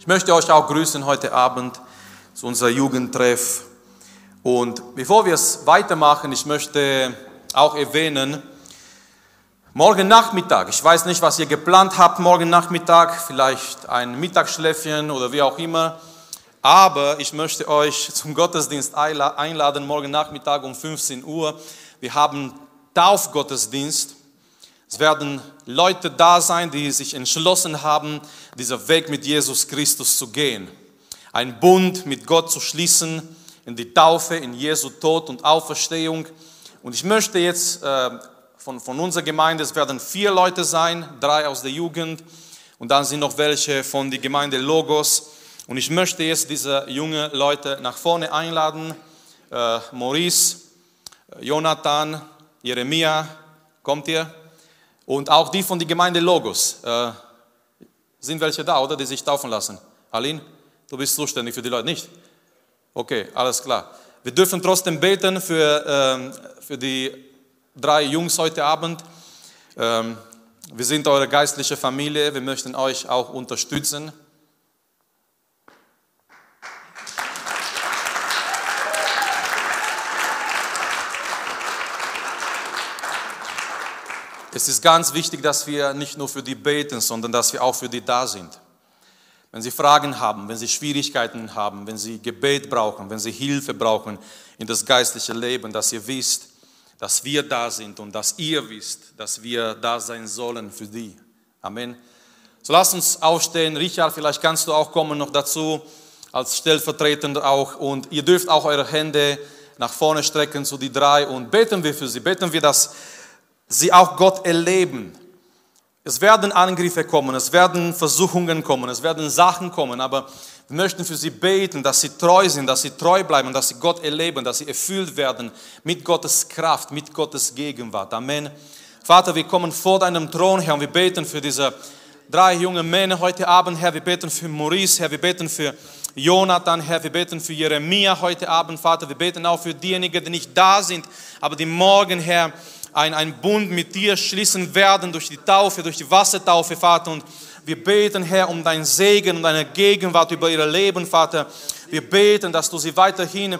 Ich möchte euch auch grüßen heute Abend zu unserem Jugendtreff. Und bevor wir es weitermachen, ich möchte auch erwähnen, morgen Nachmittag, ich weiß nicht, was ihr geplant habt morgen Nachmittag, vielleicht ein Mittagsschläfchen oder wie auch immer, aber ich möchte euch zum Gottesdienst einladen, morgen Nachmittag um 15 Uhr. Wir haben Taufgottesdienst. Es werden Leute da sein, die sich entschlossen haben, dieser Weg mit Jesus Christus zu gehen. Ein Bund mit Gott zu schließen in die Taufe, in Jesu Tod und Auferstehung. Und ich möchte jetzt äh, von, von unserer Gemeinde, es werden vier Leute sein, drei aus der Jugend und dann sind noch welche von der Gemeinde Logos. Und ich möchte jetzt diese jungen Leute nach vorne einladen. Äh, Maurice, Jonathan, Jeremia, kommt ihr? Und auch die von der Gemeinde Logos. Äh, sind welche da, oder? Die sich taufen lassen. Aline, du bist zuständig für die Leute, nicht? Okay, alles klar. Wir dürfen trotzdem beten für, ähm, für die drei Jungs heute Abend. Ähm, wir sind eure geistliche Familie. Wir möchten euch auch unterstützen. Es ist ganz wichtig, dass wir nicht nur für die beten, sondern dass wir auch für die da sind. Wenn Sie Fragen haben, wenn Sie Schwierigkeiten haben, wenn Sie Gebet brauchen, wenn Sie Hilfe brauchen in das geistliche Leben, dass ihr wisst, dass wir da sind und dass ihr wisst, dass wir da sein sollen für die. Amen. So lasst uns aufstehen. Richard, vielleicht kannst du auch kommen noch dazu als stellvertretend auch und ihr dürft auch eure Hände nach vorne strecken zu die drei und beten wir für sie. Beten wir, dass sie auch Gott erleben. Es werden Angriffe kommen, es werden Versuchungen kommen, es werden Sachen kommen, aber wir möchten für sie beten, dass sie treu sind, dass sie treu bleiben, dass sie Gott erleben, dass sie erfüllt werden mit Gottes Kraft, mit Gottes Gegenwart. Amen. Vater, wir kommen vor deinem Thron, Herr, und wir beten für diese drei junge Männer heute Abend, Herr. Wir beten für Maurice, Herr. Wir beten für Jonathan, Herr. Wir beten für Jeremia heute Abend, Vater. Wir beten auch für diejenigen, die nicht da sind, aber die morgen, Herr, ein, ein Bund mit dir schließen werden durch die Taufe, durch die Wassertaufe, Vater. Und wir beten, Herr, um dein Segen und deine Gegenwart über ihr Leben, Vater. Wir beten, dass du sie weiterhin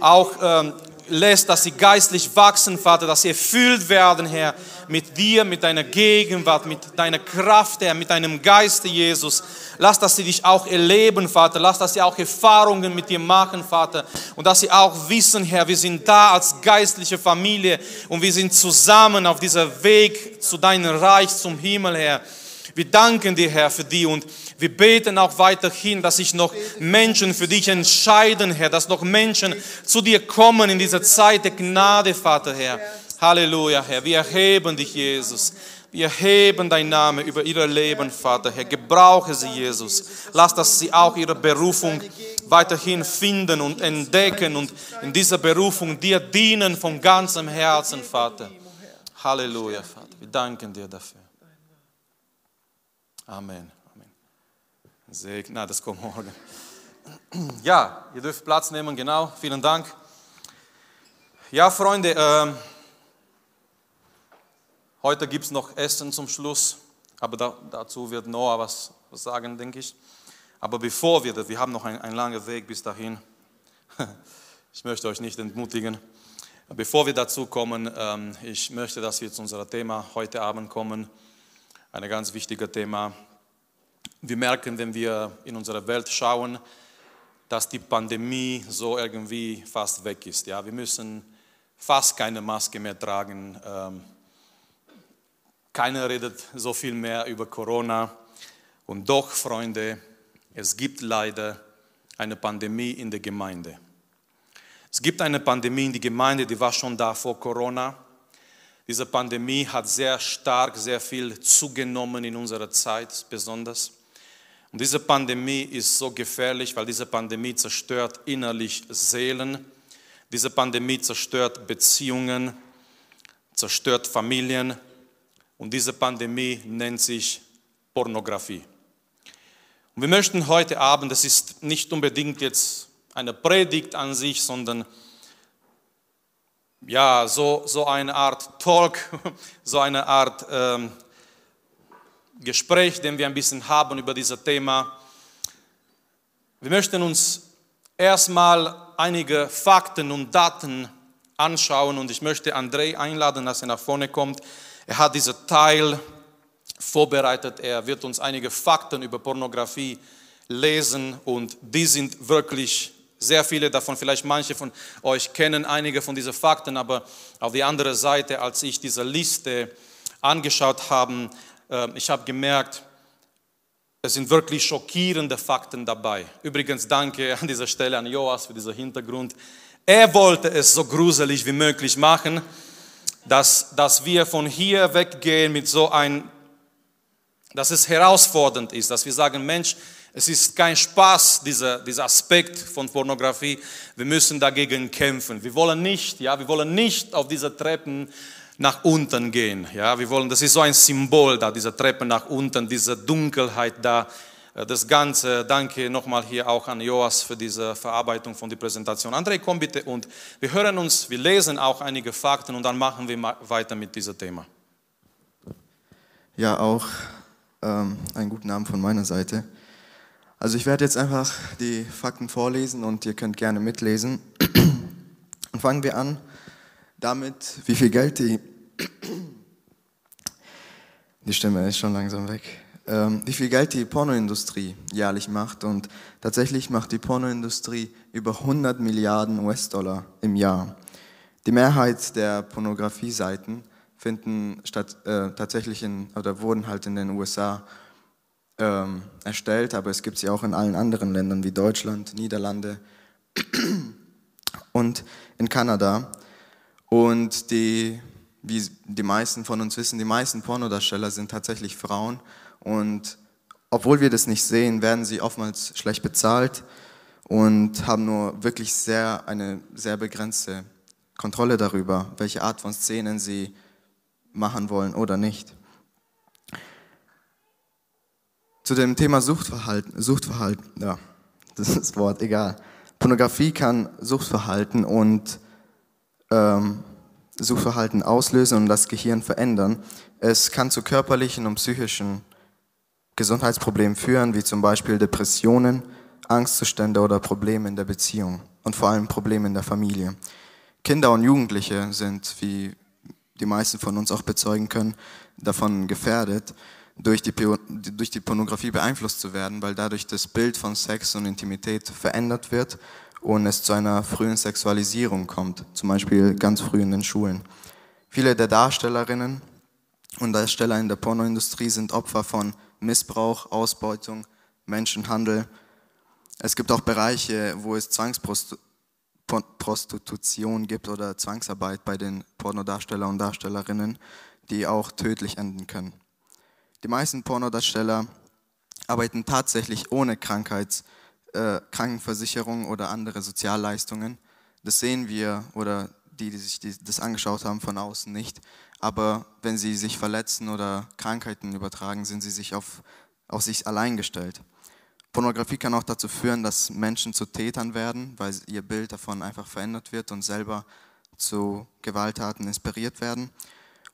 auch ähm, lässt, dass sie geistlich wachsen, Vater, dass sie erfüllt werden, Herr, mit dir, mit deiner Gegenwart, mit deiner Kraft, Herr, mit deinem Geiste, Jesus. Lass, dass sie dich auch erleben, Vater. Lass, dass sie auch Erfahrungen mit dir machen, Vater. Und dass sie auch wissen, Herr, wir sind da als geistliche Familie und wir sind zusammen auf dieser Weg zu deinem Reich, zum Himmel, Herr. Wir danken dir, Herr, für die und wir beten auch weiterhin, dass sich noch Menschen für dich entscheiden, Herr, dass noch Menschen zu dir kommen in dieser Zeit der Gnade, Vater, Herr. Halleluja, Herr. Wir erheben dich, Jesus. Wir erheben dein Name über ihr Leben, Vater, Herr. Gebrauche sie, Jesus. Lass, dass sie auch ihre Berufung weiterhin finden und entdecken und in dieser Berufung dir dienen von ganzem Herzen, Vater. Halleluja, Vater. Wir danken dir dafür. Amen. Na, das kommt morgen. Ja, ihr dürft Platz nehmen, genau. Vielen Dank. Ja, Freunde, äh, heute gibt es noch Essen zum Schluss, aber da, dazu wird Noah was, was, sagen, denke ich. Aber bevor wir das, wir haben noch einen, einen langen Weg bis dahin. Ich möchte euch nicht entmutigen. Bevor wir dazu kommen, ähm, ich möchte, dass wir zu unserem Thema heute Abend kommen ein ganz wichtiges Thema. Wir merken, wenn wir in unsere Welt schauen, dass die Pandemie so irgendwie fast weg ist. Ja, wir müssen fast keine Maske mehr tragen. Ähm, keiner redet so viel mehr über Corona. Und doch, Freunde, es gibt leider eine Pandemie in der Gemeinde. Es gibt eine Pandemie in der Gemeinde, die war schon da vor Corona. Diese Pandemie hat sehr stark, sehr viel zugenommen in unserer Zeit besonders. Und diese Pandemie ist so gefährlich, weil diese Pandemie zerstört innerlich Seelen. Diese Pandemie zerstört Beziehungen, zerstört Familien. Und diese Pandemie nennt sich Pornografie. Und wir möchten heute Abend, das ist nicht unbedingt jetzt eine Predigt an sich, sondern ja, so, so eine Art Talk, so eine Art ähm, Gespräch, den wir ein bisschen haben über dieses Thema. Wir möchten uns erstmal einige Fakten und Daten anschauen und ich möchte Andrei einladen, dass er nach vorne kommt. Er hat diesen Teil vorbereitet. Er wird uns einige Fakten über Pornografie lesen und die sind wirklich sehr viele davon, vielleicht manche von euch kennen einige von diesen Fakten, aber auf die andere Seite, als ich diese Liste angeschaut habe, ich habe gemerkt, es sind wirklich schockierende Fakten dabei. Übrigens danke an dieser Stelle an Joas für diesen Hintergrund. Er wollte es so gruselig wie möglich machen, dass, dass wir von hier weggehen mit so ein, dass es herausfordernd ist, dass wir sagen, Mensch, es ist kein Spaß, dieser, dieser Aspekt von Pornografie. Wir müssen dagegen kämpfen. Wir wollen nicht, ja, wir wollen nicht auf diese Treppen nach unten gehen. Ja, wir wollen, das ist so ein Symbol da, diese Treppe nach unten, diese Dunkelheit da. Äh, das Ganze, danke nochmal hier auch an Joas für diese Verarbeitung von der Präsentation. André, komm bitte und wir hören uns, wir lesen auch einige Fakten und dann machen wir weiter mit diesem Thema. Ja, auch ähm, einen guten Abend von meiner Seite. Also ich werde jetzt einfach die Fakten vorlesen und ihr könnt gerne mitlesen. Und fangen wir an damit, wie viel Geld die, die Stimme ist schon langsam weg, ähm, wie viel Geld die Pornoindustrie jährlich macht. Und tatsächlich macht die Pornoindustrie über 100 Milliarden US-Dollar im Jahr. Die Mehrheit der Pornografie-Seiten finden statt, äh, tatsächlich in, oder wurden halt in den USA ähm, erstellt, aber es gibt sie auch in allen anderen Ländern wie Deutschland, Niederlande und in Kanada. Und die, wie die meisten von uns wissen, die meisten Pornodarsteller sind tatsächlich Frauen. Und obwohl wir das nicht sehen, werden sie oftmals schlecht bezahlt und haben nur wirklich sehr, eine sehr begrenzte Kontrolle darüber, welche Art von Szenen sie machen wollen oder nicht. Zu dem Thema Suchtverhalten, Suchtverhalten, ja, das ist das Wort, egal. Pornografie kann Suchtverhalten und ähm, Suchtverhalten auslösen und das Gehirn verändern. Es kann zu körperlichen und psychischen Gesundheitsproblemen führen, wie zum Beispiel Depressionen, Angstzustände oder Probleme in der Beziehung und vor allem Probleme in der Familie. Kinder und Jugendliche sind, wie die meisten von uns auch bezeugen können, davon gefährdet, durch die, durch die Pornografie beeinflusst zu werden, weil dadurch das Bild von Sex und Intimität verändert wird und es zu einer frühen Sexualisierung kommt, zum Beispiel ganz früh in den Schulen. Viele der Darstellerinnen und Darsteller in der Pornoindustrie sind Opfer von Missbrauch, Ausbeutung, Menschenhandel. Es gibt auch Bereiche, wo es Zwangsprostitution gibt oder Zwangsarbeit bei den Pornodarsteller und Darstellerinnen, die auch tödlich enden können. Die meisten Pornodarsteller arbeiten tatsächlich ohne Krankheits- äh, Krankenversicherung oder andere Sozialleistungen. Das sehen wir oder die, die sich das angeschaut haben von außen nicht. Aber wenn sie sich verletzen oder Krankheiten übertragen, sind sie sich auf, auf sich allein gestellt. Pornografie kann auch dazu führen, dass Menschen zu Tätern werden, weil ihr Bild davon einfach verändert wird und selber zu Gewalttaten inspiriert werden.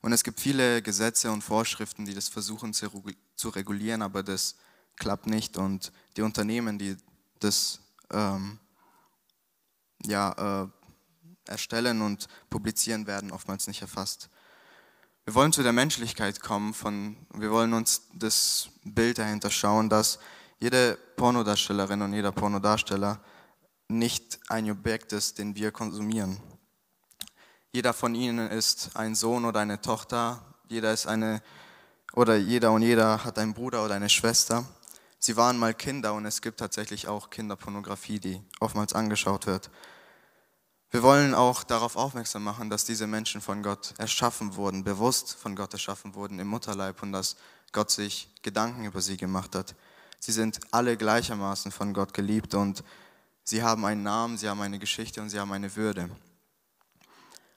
Und es gibt viele Gesetze und Vorschriften, die das versuchen zu regulieren, aber das klappt nicht. Und die Unternehmen, die das ähm, ja, äh, erstellen und publizieren werden, oftmals nicht erfasst. Wir wollen zu der Menschlichkeit kommen, von, wir wollen uns das Bild dahinter schauen, dass jede Pornodarstellerin und jeder Pornodarsteller nicht ein Objekt ist, den wir konsumieren. Jeder von ihnen ist ein Sohn oder eine Tochter, jeder ist eine oder jeder und jeder hat einen Bruder oder eine Schwester sie waren mal Kinder und es gibt tatsächlich auch Kinderpornografie, die oftmals angeschaut wird. Wir wollen auch darauf aufmerksam machen, dass diese Menschen von Gott erschaffen wurden, bewusst von Gott erschaffen wurden im Mutterleib und dass Gott sich Gedanken über sie gemacht hat. Sie sind alle gleichermaßen von Gott geliebt und sie haben einen Namen, sie haben eine Geschichte und sie haben eine Würde.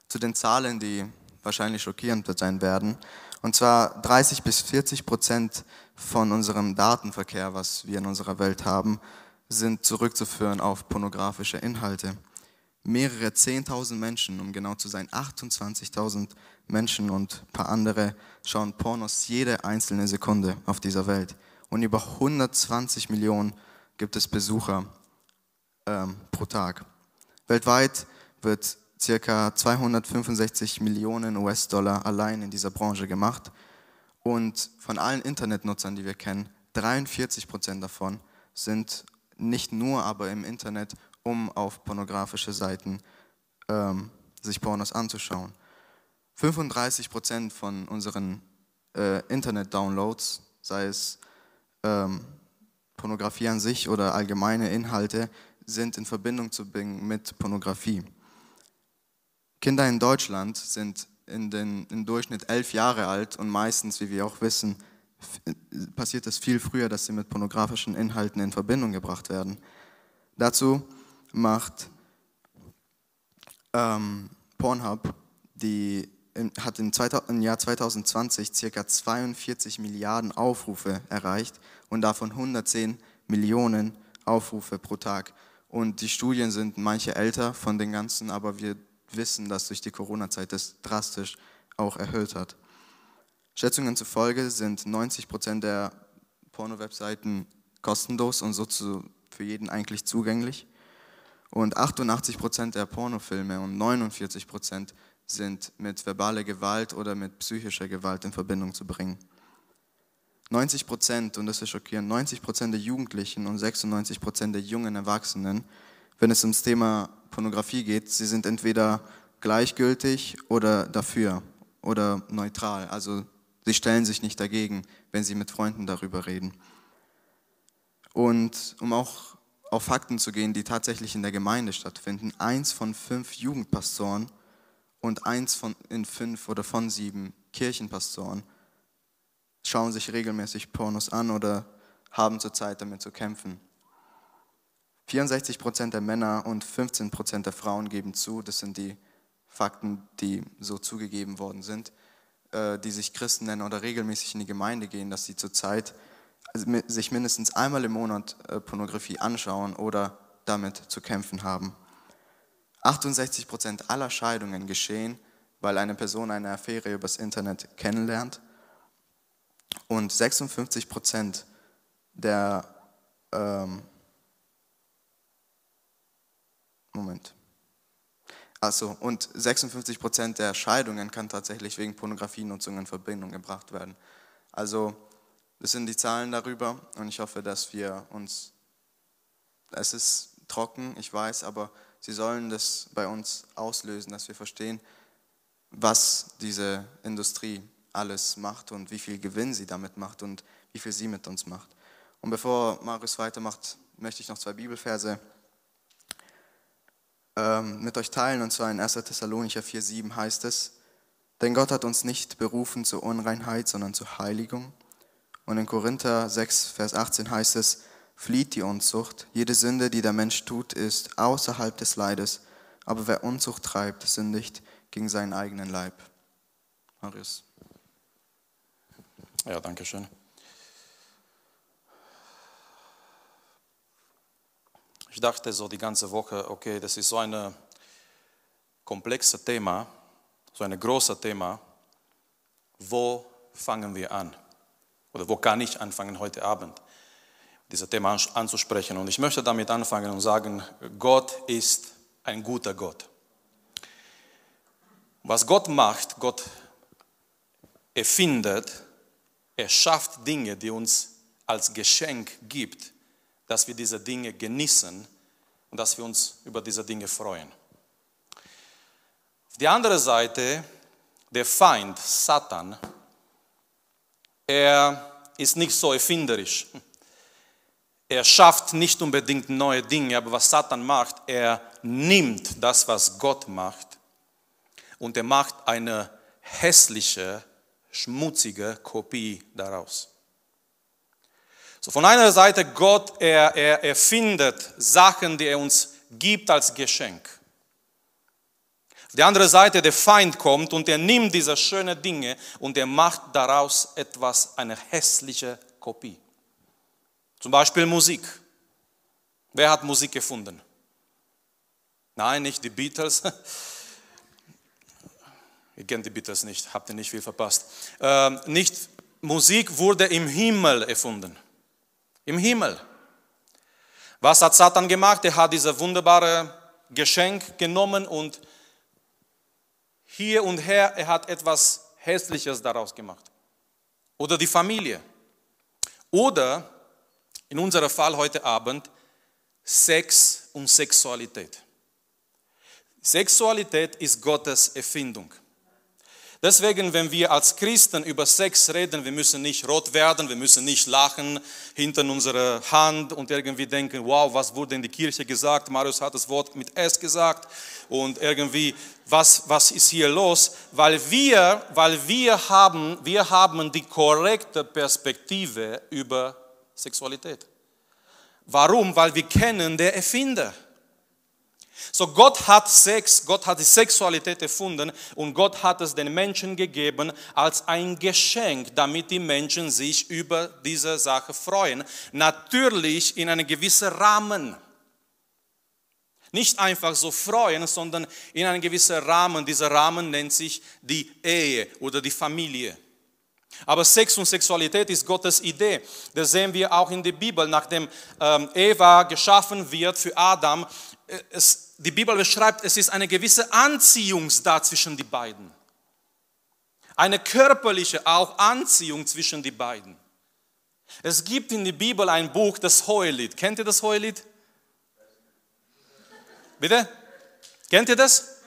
Zu den Zahlen, die wahrscheinlich schockierend sein werden. Und zwar 30 bis 40 Prozent von unserem Datenverkehr, was wir in unserer Welt haben, sind zurückzuführen auf pornografische Inhalte. Mehrere 10.000 Menschen, um genau zu sein, 28.000 Menschen und ein paar andere schauen Pornos jede einzelne Sekunde auf dieser Welt. Und über 120 Millionen gibt es Besucher ähm, pro Tag. Weltweit wird circa 265 Millionen US-Dollar allein in dieser Branche gemacht. Und von allen Internetnutzern, die wir kennen, 43 Prozent davon sind nicht nur aber im Internet, um auf pornografische Seiten ähm, sich Pornos anzuschauen. 35 Prozent von unseren äh, Internet-Downloads, sei es ähm, Pornografie an sich oder allgemeine Inhalte, sind in Verbindung zu bringen mit Pornografie. Kinder in Deutschland sind in den, im Durchschnitt elf Jahre alt und meistens, wie wir auch wissen, passiert es viel früher, dass sie mit pornografischen Inhalten in Verbindung gebracht werden. Dazu macht ähm, Pornhub, die hat im, im Jahr 2020 circa 42 Milliarden Aufrufe erreicht und davon 110 Millionen Aufrufe pro Tag. Und die Studien sind manche älter von den ganzen, aber wir wissen, dass durch die Corona-Zeit das drastisch auch erhöht hat. Schätzungen zufolge sind 90 Prozent der Porno-Webseiten kostenlos und so zu, für jeden eigentlich zugänglich. Und 88 Prozent der Pornofilme und 49 Prozent sind mit verbaler Gewalt oder mit psychischer Gewalt in Verbindung zu bringen. 90 Prozent, und das ist schockierend, 90 Prozent der Jugendlichen und 96 Prozent der jungen Erwachsenen, wenn es ums Thema Pornografie geht, sie sind entweder gleichgültig oder dafür oder neutral. Also sie stellen sich nicht dagegen, wenn sie mit Freunden darüber reden. Und um auch auf Fakten zu gehen, die tatsächlich in der Gemeinde stattfinden, eins von fünf Jugendpastoren und eins von in fünf oder von sieben Kirchenpastoren schauen sich regelmäßig Pornos an oder haben zurzeit damit zu kämpfen. 64 Prozent der Männer und 15 Prozent der Frauen geben zu, das sind die Fakten, die so zugegeben worden sind, äh, die sich Christen nennen oder regelmäßig in die Gemeinde gehen, dass sie zurzeit sich mindestens einmal im Monat äh, Pornografie anschauen oder damit zu kämpfen haben. 68 Prozent aller Scheidungen geschehen, weil eine Person eine Affäre übers Internet kennenlernt. Und 56 Prozent der ähm, Moment. Also, und 56 Prozent der Scheidungen kann tatsächlich wegen Pornografienutzung in Verbindung gebracht werden. Also, das sind die Zahlen darüber und ich hoffe, dass wir uns, es ist trocken, ich weiß, aber sie sollen das bei uns auslösen, dass wir verstehen, was diese Industrie alles macht und wie viel Gewinn sie damit macht und wie viel sie mit uns macht. Und bevor Marius weitermacht, möchte ich noch zwei Bibelverse ähm, mit euch teilen, und zwar in 1. Thessalonicher 4,7 heißt es, denn Gott hat uns nicht berufen zur Unreinheit, sondern zur Heiligung. Und in Korinther 6, Vers 18 heißt es, flieht die Unzucht. Jede Sünde, die der Mensch tut, ist außerhalb des Leides. Aber wer Unzucht treibt, sündigt gegen seinen eigenen Leib. Marius. Ja, danke schön. Ich dachte so die ganze Woche, okay, das ist so ein komplexes Thema, so ein großes Thema. Wo fangen wir an? Oder wo kann ich anfangen heute Abend, dieses Thema anzusprechen? Und ich möchte damit anfangen und sagen, Gott ist ein guter Gott. Was Gott macht, Gott erfindet, er schafft Dinge, die uns als Geschenk gibt dass wir diese Dinge genießen und dass wir uns über diese Dinge freuen. Auf die andere Seite, der Feind, Satan, er ist nicht so erfinderisch. Er schafft nicht unbedingt neue Dinge, aber was Satan macht, er nimmt das, was Gott macht, und er macht eine hässliche, schmutzige Kopie daraus. So von einer Seite Gott, er, er erfindet Sachen, die er uns gibt als Geschenk. Auf der anderen Seite der Feind kommt und er nimmt diese schönen Dinge und er macht daraus etwas, eine hässliche Kopie. Zum Beispiel Musik. Wer hat Musik gefunden? Nein, nicht die Beatles. Ihr kennt die Beatles nicht, habt ihr nicht viel verpasst. Ähm, nicht Musik wurde im Himmel erfunden im Himmel. Was hat Satan gemacht? Er hat dieses wunderbare Geschenk genommen und hier und her, er hat etwas Hässliches daraus gemacht. Oder die Familie. Oder in unserem Fall heute Abend Sex und Sexualität. Sexualität ist Gottes Erfindung. Deswegen, wenn wir als Christen über Sex reden, wir müssen nicht rot werden, wir müssen nicht lachen hinter unserer Hand und irgendwie denken, wow, was wurde in der Kirche gesagt? Marius hat das Wort mit S gesagt und irgendwie, was, was ist hier los? Weil wir, weil wir haben, wir haben die korrekte Perspektive über Sexualität. Warum? Weil wir kennen der Erfinder. So Gott hat Sex, Gott hat die Sexualität erfunden und Gott hat es den Menschen gegeben als ein Geschenk, damit die Menschen sich über diese Sache freuen. Natürlich in einem gewissen Rahmen. Nicht einfach so freuen, sondern in einem gewissen Rahmen. Dieser Rahmen nennt sich die Ehe oder die Familie. Aber Sex und Sexualität ist Gottes Idee. Das sehen wir auch in der Bibel. Nachdem ähm, Eva geschaffen wird für Adam, äh, es, die Bibel beschreibt, es ist eine gewisse Anziehung da zwischen die beiden. Eine körperliche auch Anziehung zwischen die beiden. Es gibt in der Bibel ein Buch, das Hohelied. Kennt ihr das Hohelied? Bitte? Kennt ihr das?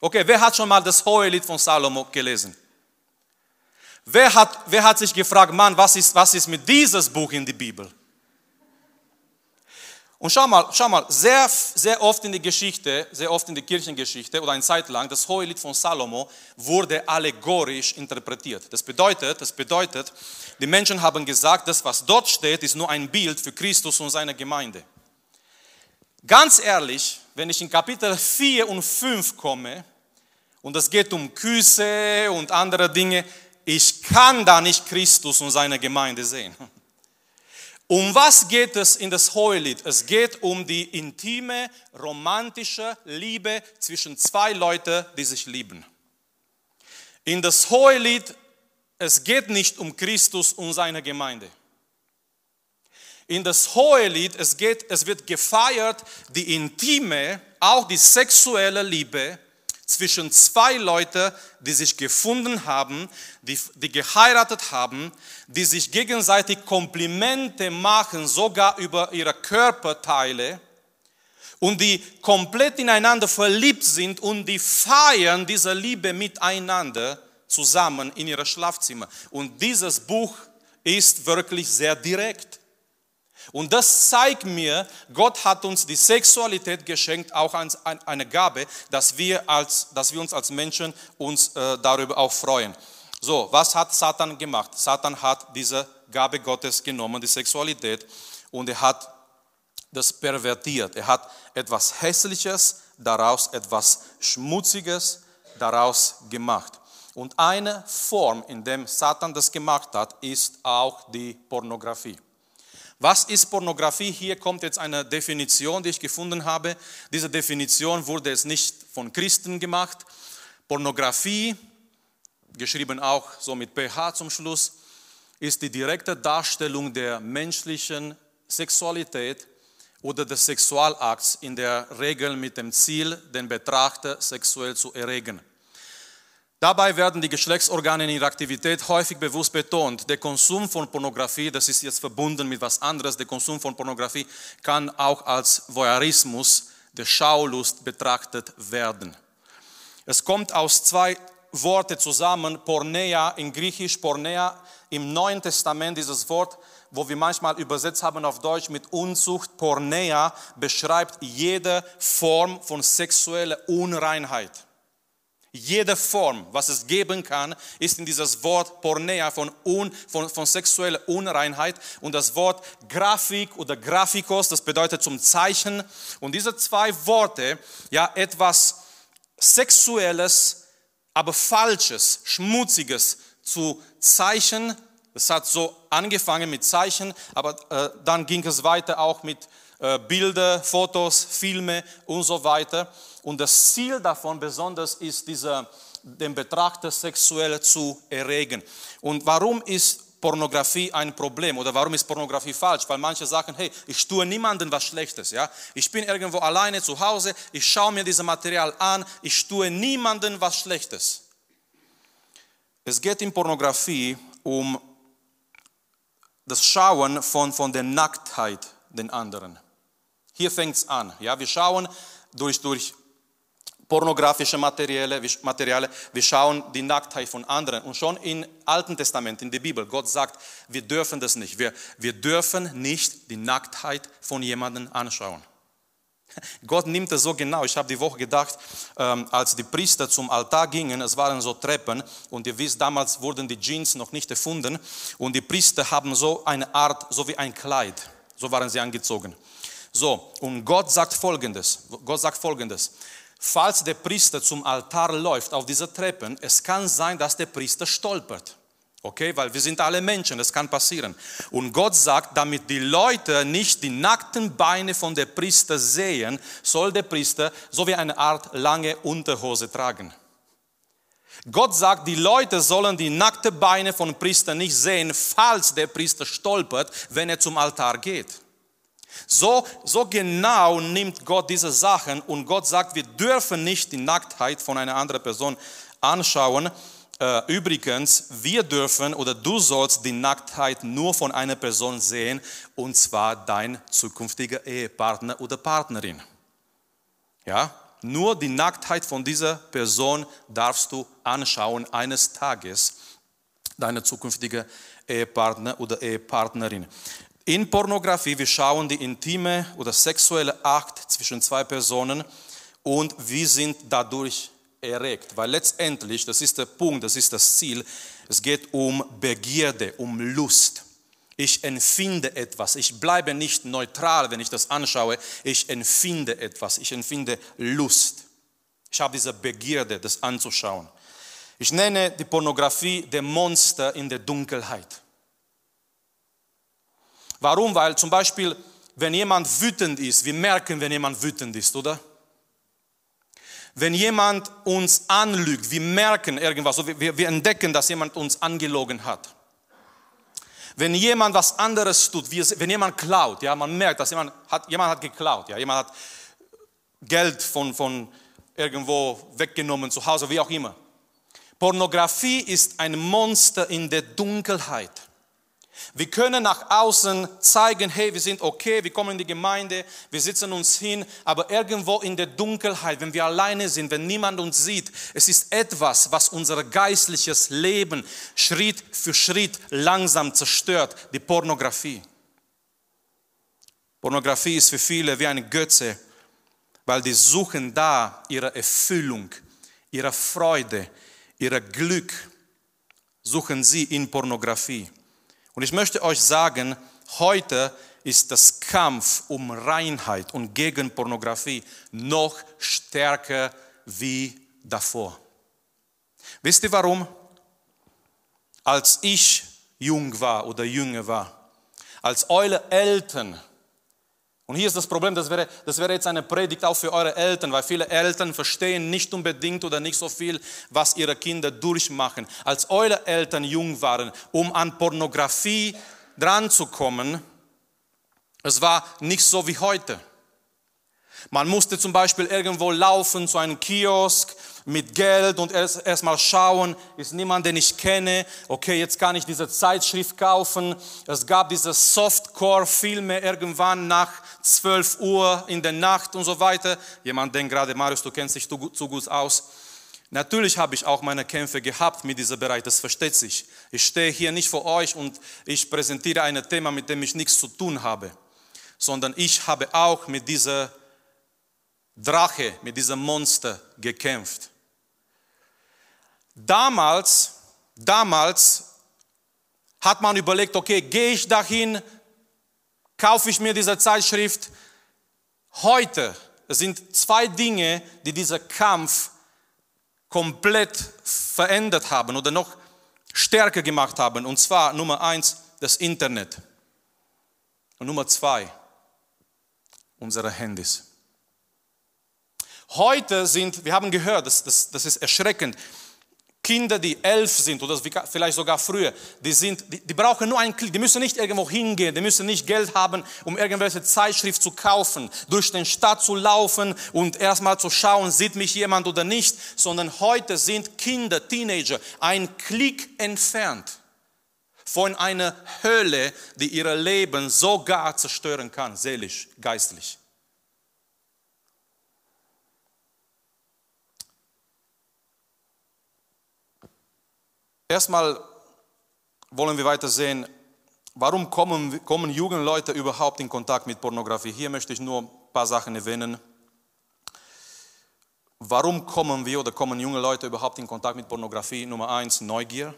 Okay, wer hat schon mal das Hohelied von Salomo gelesen? Wer hat, wer hat sich gefragt, Mann, was ist, was ist mit dieses Buch in der Bibel? Und schau mal, schau mal, sehr, sehr oft in der Geschichte, sehr oft in der Kirchengeschichte oder eine Zeit lang, das Hohelied von Salomo wurde allegorisch interpretiert. Das bedeutet, das bedeutet, die Menschen haben gesagt, das, was dort steht, ist nur ein Bild für Christus und seine Gemeinde. Ganz ehrlich, wenn ich in Kapitel 4 und 5 komme und es geht um Küsse und andere Dinge, ich kann da nicht Christus und seine Gemeinde sehen. Um was geht es in das Hohelied? Es geht um die intime, romantische Liebe zwischen zwei Leuten, die sich lieben. In das Hohelied, es geht nicht um Christus und seine Gemeinde. In das Hohelied, es geht, es wird gefeiert die intime, auch die sexuelle Liebe zwischen zwei Leuten, die sich gefunden haben, die, die geheiratet haben, die sich gegenseitig Komplimente machen, sogar über ihre Körperteile und die komplett ineinander verliebt sind und die feiern diese Liebe miteinander zusammen in ihre Schlafzimmer. Und dieses Buch ist wirklich sehr direkt. Und das zeigt mir, Gott hat uns die Sexualität geschenkt, auch als eine Gabe, dass wir, als, dass wir uns als Menschen uns äh, darüber auch freuen. So, was hat Satan gemacht? Satan hat diese Gabe Gottes genommen, die Sexualität, und er hat das pervertiert. Er hat etwas Hässliches daraus, etwas Schmutziges daraus gemacht. Und eine Form, in der Satan das gemacht hat, ist auch die Pornografie. Was ist Pornografie? Hier kommt jetzt eine Definition, die ich gefunden habe. Diese Definition wurde es nicht von Christen gemacht. Pornografie, geschrieben auch so mit PH zum Schluss, ist die direkte Darstellung der menschlichen Sexualität oder des Sexualakts in der Regel mit dem Ziel, den Betrachter sexuell zu erregen. Dabei werden die Geschlechtsorgane in ihrer Aktivität häufig bewusst betont. Der Konsum von Pornografie, das ist jetzt verbunden mit was anderes, der Konsum von Pornografie kann auch als Voyeurismus der Schaulust betrachtet werden. Es kommt aus zwei Worte zusammen, Porneia in Griechisch, Porneia im Neuen Testament, dieses Wort, wo wir manchmal übersetzt haben auf Deutsch mit Unzucht, Porneia beschreibt jede Form von sexueller Unreinheit. Jede Form, was es geben kann, ist in dieses Wort Pornea von, un, von, von sexueller Unreinheit und das Wort Grafik oder Graphikos, das bedeutet zum Zeichen. Und diese zwei Worte, ja, etwas Sexuelles, aber Falsches, Schmutziges zu Zeichen. Es hat so angefangen mit Zeichen, aber äh, dann ging es weiter auch mit Bilder, Fotos, Filme und so weiter. Und das Ziel davon besonders ist, dieser, den Betrachter sexuell zu erregen. Und warum ist Pornografie ein Problem oder warum ist Pornografie falsch? Weil manche sagen, hey, ich tue niemandem was Schlechtes. Ja? Ich bin irgendwo alleine zu Hause, ich schaue mir dieses Material an, ich tue niemandem was Schlechtes. Es geht in Pornografie um das Schauen von, von der Nacktheit den anderen. Hier fängt es an. Ja? Wir schauen durch, durch pornografische Materialien, Materialien, wir schauen die Nacktheit von anderen. Und schon im Alten Testament, in der Bibel, Gott sagt, wir dürfen das nicht. Wir, wir dürfen nicht die Nacktheit von jemandem anschauen. Gott nimmt es so genau. Ich habe die Woche gedacht, ähm, als die Priester zum Altar gingen, es waren so Treppen und ihr wisst, damals wurden die Jeans noch nicht erfunden und die Priester haben so eine Art, so wie ein Kleid, so waren sie angezogen. So, und Gott sagt folgendes, Gott sagt folgendes, falls der Priester zum Altar läuft auf diese Treppen, es kann sein, dass der Priester stolpert. Okay, weil wir sind alle Menschen, das kann passieren. Und Gott sagt, damit die Leute nicht die nackten Beine von der Priester sehen, soll der Priester so wie eine Art lange Unterhose tragen. Gott sagt, die Leute sollen die nackten Beine von Priester nicht sehen, falls der Priester stolpert, wenn er zum Altar geht. So, so genau nimmt Gott diese Sachen und Gott sagt, wir dürfen nicht die Nacktheit von einer anderen Person anschauen. Äh, übrigens, wir dürfen oder du sollst die Nacktheit nur von einer Person sehen und zwar dein zukünftiger Ehepartner oder Partnerin. Ja, nur die Nacktheit von dieser Person darfst du anschauen eines Tages, deine zukünftige Ehepartner oder Ehepartnerin. In Pornografie, wir schauen die intime oder sexuelle Akt zwischen zwei Personen und wir sind dadurch erregt, weil letztendlich, das ist der Punkt, das ist das Ziel, es geht um Begierde, um Lust. Ich empfinde etwas, ich bleibe nicht neutral, wenn ich das anschaue, ich empfinde etwas, ich empfinde Lust. Ich habe diese Begierde, das anzuschauen. Ich nenne die Pornografie der Monster in der Dunkelheit. Warum? Weil zum Beispiel, wenn jemand wütend ist, wir merken, wenn jemand wütend ist, oder? Wenn jemand uns anlügt, wir merken irgendwas, wir, wir entdecken, dass jemand uns angelogen hat. Wenn jemand was anderes tut, wenn jemand klaut, ja, man merkt, dass jemand hat, jemand hat geklaut, ja, jemand hat Geld von, von irgendwo weggenommen, zu Hause, wie auch immer. Pornografie ist ein Monster in der Dunkelheit. Wir können nach außen zeigen, hey, wir sind okay, wir kommen in die Gemeinde, wir sitzen uns hin, aber irgendwo in der Dunkelheit, wenn wir alleine sind, wenn niemand uns sieht, es ist etwas, was unser geistliches Leben Schritt für Schritt langsam zerstört, die Pornografie. Pornografie ist für viele wie eine Götze, weil die suchen da ihre Erfüllung, ihre Freude, ihr Glück, suchen sie in Pornografie. Und ich möchte euch sagen, heute ist das Kampf um Reinheit und gegen Pornografie noch stärker wie davor. Wisst ihr warum? Als ich jung war oder jünger war, als eure Eltern und hier ist das Problem, das wäre, das wäre jetzt eine Predigt auch für eure Eltern, weil viele Eltern verstehen nicht unbedingt oder nicht so viel, was ihre Kinder durchmachen. Als eure Eltern jung waren, um an Pornografie dran zu kommen, es war nicht so wie heute. Man musste zum Beispiel irgendwo laufen zu einem Kiosk mit Geld und erst, erst mal schauen, ist niemand, den ich kenne. Okay, jetzt kann ich diese Zeitschrift kaufen. Es gab diese Softcore-Filme irgendwann nach 12 Uhr in der Nacht und so weiter. Jemand denkt gerade, Marius, du kennst dich zu, zu gut aus. Natürlich habe ich auch meine Kämpfe gehabt mit diesem Bereich, das versteht sich. Ich stehe hier nicht vor euch und ich präsentiere ein Thema, mit dem ich nichts zu tun habe, sondern ich habe auch mit dieser Drache, mit diesem Monster gekämpft. Damals, damals hat man überlegt, okay, gehe ich dahin, kaufe ich mir diese Zeitschrift. Heute sind zwei Dinge, die diesen Kampf komplett verändert haben oder noch stärker gemacht haben. Und zwar Nummer eins, das Internet. Und Nummer zwei, unsere Handys. Heute sind, wir haben gehört, das, das, das ist erschreckend, Kinder, die elf sind oder vielleicht sogar früher, die, sind, die, die brauchen nur einen Klick, die müssen nicht irgendwo hingehen, die müssen nicht Geld haben, um irgendwelche Zeitschrift zu kaufen, durch den Stadt zu laufen und erstmal zu schauen, sieht mich jemand oder nicht, sondern heute sind Kinder, Teenager, ein Klick entfernt von einer Hölle, die ihr Leben sogar zerstören kann, seelisch, geistlich. Erstmal wollen wir weiter sehen, warum kommen, kommen Leute überhaupt in Kontakt mit Pornografie. Hier möchte ich nur ein paar Sachen erwähnen. Warum kommen wir oder kommen junge Leute überhaupt in Kontakt mit Pornografie? Nummer eins, Neugier.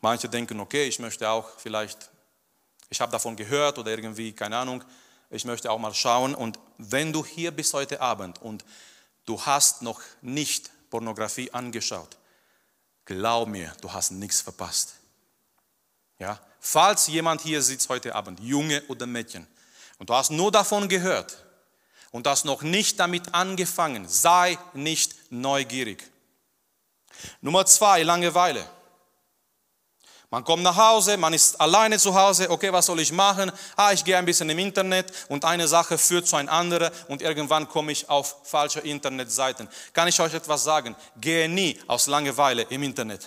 Manche denken, okay, ich möchte auch vielleicht, ich habe davon gehört oder irgendwie, keine Ahnung, ich möchte auch mal schauen. Und wenn du hier bist heute Abend und du hast noch nicht Pornografie angeschaut, Glaub mir, du hast nichts verpasst. Ja? Falls jemand hier sitzt heute Abend, Junge oder Mädchen, und du hast nur davon gehört und hast noch nicht damit angefangen, sei nicht neugierig. Nummer zwei, Langeweile. Man kommt nach Hause, man ist alleine zu Hause, okay, was soll ich machen? Ah, ich gehe ein bisschen im Internet und eine Sache führt zu einer anderen und irgendwann komme ich auf falsche Internetseiten. Kann ich euch etwas sagen? Gehe nie aus Langeweile im Internet.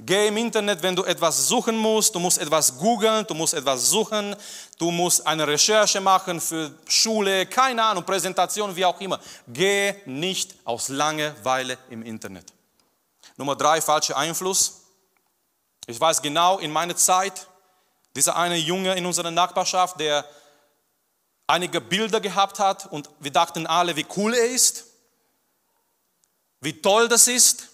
Geh im Internet, wenn du etwas suchen musst, du musst etwas googeln, du musst etwas suchen, du musst eine Recherche machen für Schule, keine Ahnung, Präsentation, wie auch immer. Geh nicht aus Langeweile im Internet. Nummer drei, falscher Einfluss. Ich weiß genau, in meiner Zeit, dieser eine Junge in unserer Nachbarschaft, der einige Bilder gehabt hat und wir dachten alle, wie cool er ist, wie toll das ist.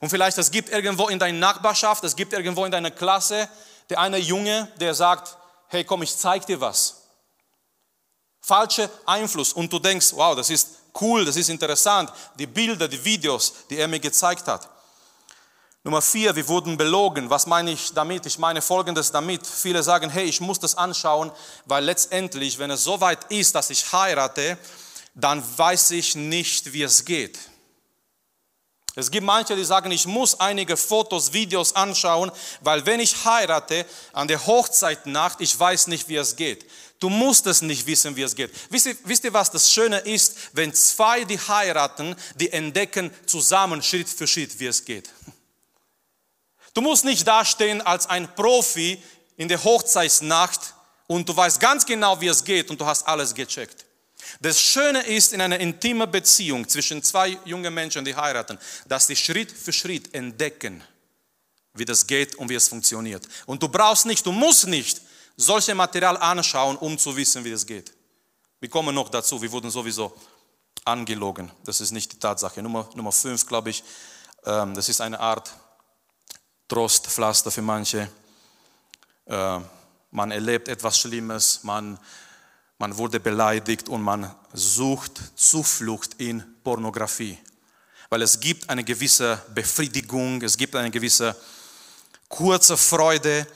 Und vielleicht es gibt irgendwo in deiner Nachbarschaft, es gibt irgendwo in deiner Klasse der eine Junge, der sagt, hey komm, ich zeig dir was. Falscher Einfluss und du denkst, wow, das ist cool, das ist interessant, die Bilder, die Videos, die er mir gezeigt hat. Nummer vier, wir wurden belogen. Was meine ich damit? Ich meine Folgendes damit. Viele sagen, hey, ich muss das anschauen, weil letztendlich, wenn es so weit ist, dass ich heirate, dann weiß ich nicht, wie es geht. Es gibt manche, die sagen, ich muss einige Fotos, Videos anschauen, weil wenn ich heirate, an der Hochzeitnacht, ich weiß nicht, wie es geht. Du musst es nicht wissen, wie es geht. Wisst ihr, wisst ihr, was das Schöne ist? Wenn zwei, die heiraten, die entdecken zusammen Schritt für Schritt, wie es geht. Du musst nicht dastehen als ein Profi in der Hochzeitsnacht und du weißt ganz genau, wie es geht und du hast alles gecheckt. Das Schöne ist in einer intimen Beziehung zwischen zwei jungen Menschen, die heiraten, dass sie Schritt für Schritt entdecken, wie das geht und wie es funktioniert. Und du brauchst nicht, du musst nicht solche Material anschauen, um zu wissen, wie es geht. Wir kommen noch dazu, wir wurden sowieso angelogen. Das ist nicht die Tatsache. Nummer, Nummer fünf, glaube ich, ähm, das ist eine Art Trostpflaster für manche. Äh, man erlebt etwas Schlimmes, man, man wurde beleidigt und man sucht Zuflucht in Pornografie. Weil es gibt eine gewisse Befriedigung, es gibt eine gewisse kurze Freude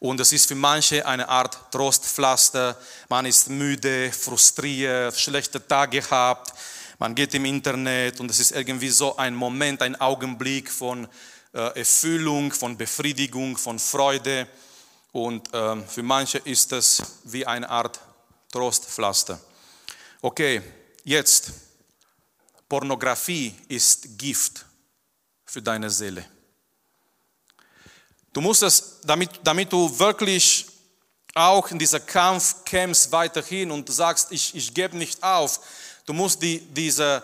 und es ist für manche eine Art Trostpflaster. Man ist müde, frustriert, schlechte Tage gehabt, man geht im Internet und es ist irgendwie so ein Moment, ein Augenblick von Erfüllung, von Befriedigung, von Freude. Und ähm, für manche ist es wie eine Art Trostpflaster. Okay, jetzt, Pornografie ist Gift für deine Seele. Du musst es, damit, damit du wirklich auch in dieser Kampf kämpfst weiterhin und sagst, ich, ich gebe nicht auf, du musst die, diese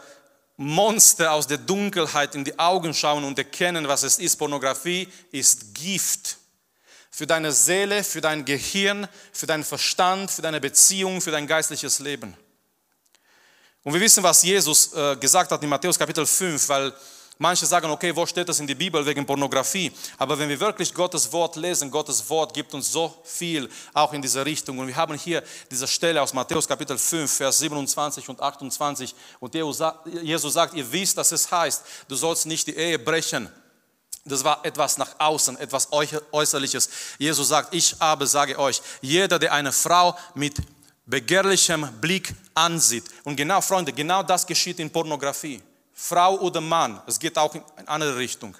Monster aus der Dunkelheit in die Augen schauen und erkennen, was es ist. Pornografie ist Gift für deine Seele, für dein Gehirn, für deinen Verstand, für deine Beziehung, für dein geistliches Leben. Und wir wissen, was Jesus äh, gesagt hat in Matthäus Kapitel 5, weil Manche sagen, okay, wo steht das in der Bibel wegen Pornografie? Aber wenn wir wirklich Gottes Wort lesen, Gottes Wort gibt uns so viel auch in dieser Richtung. Und wir haben hier diese Stelle aus Matthäus Kapitel 5, Vers 27 und 28. Und Jesus sagt, ihr wisst, dass es heißt, du sollst nicht die Ehe brechen. Das war etwas nach außen, etwas Äußerliches. Jesus sagt, ich aber sage euch, jeder, der eine Frau mit begehrlichem Blick ansieht. Und genau, Freunde, genau das geschieht in Pornografie. Frau oder Mann, es geht auch in eine andere Richtung.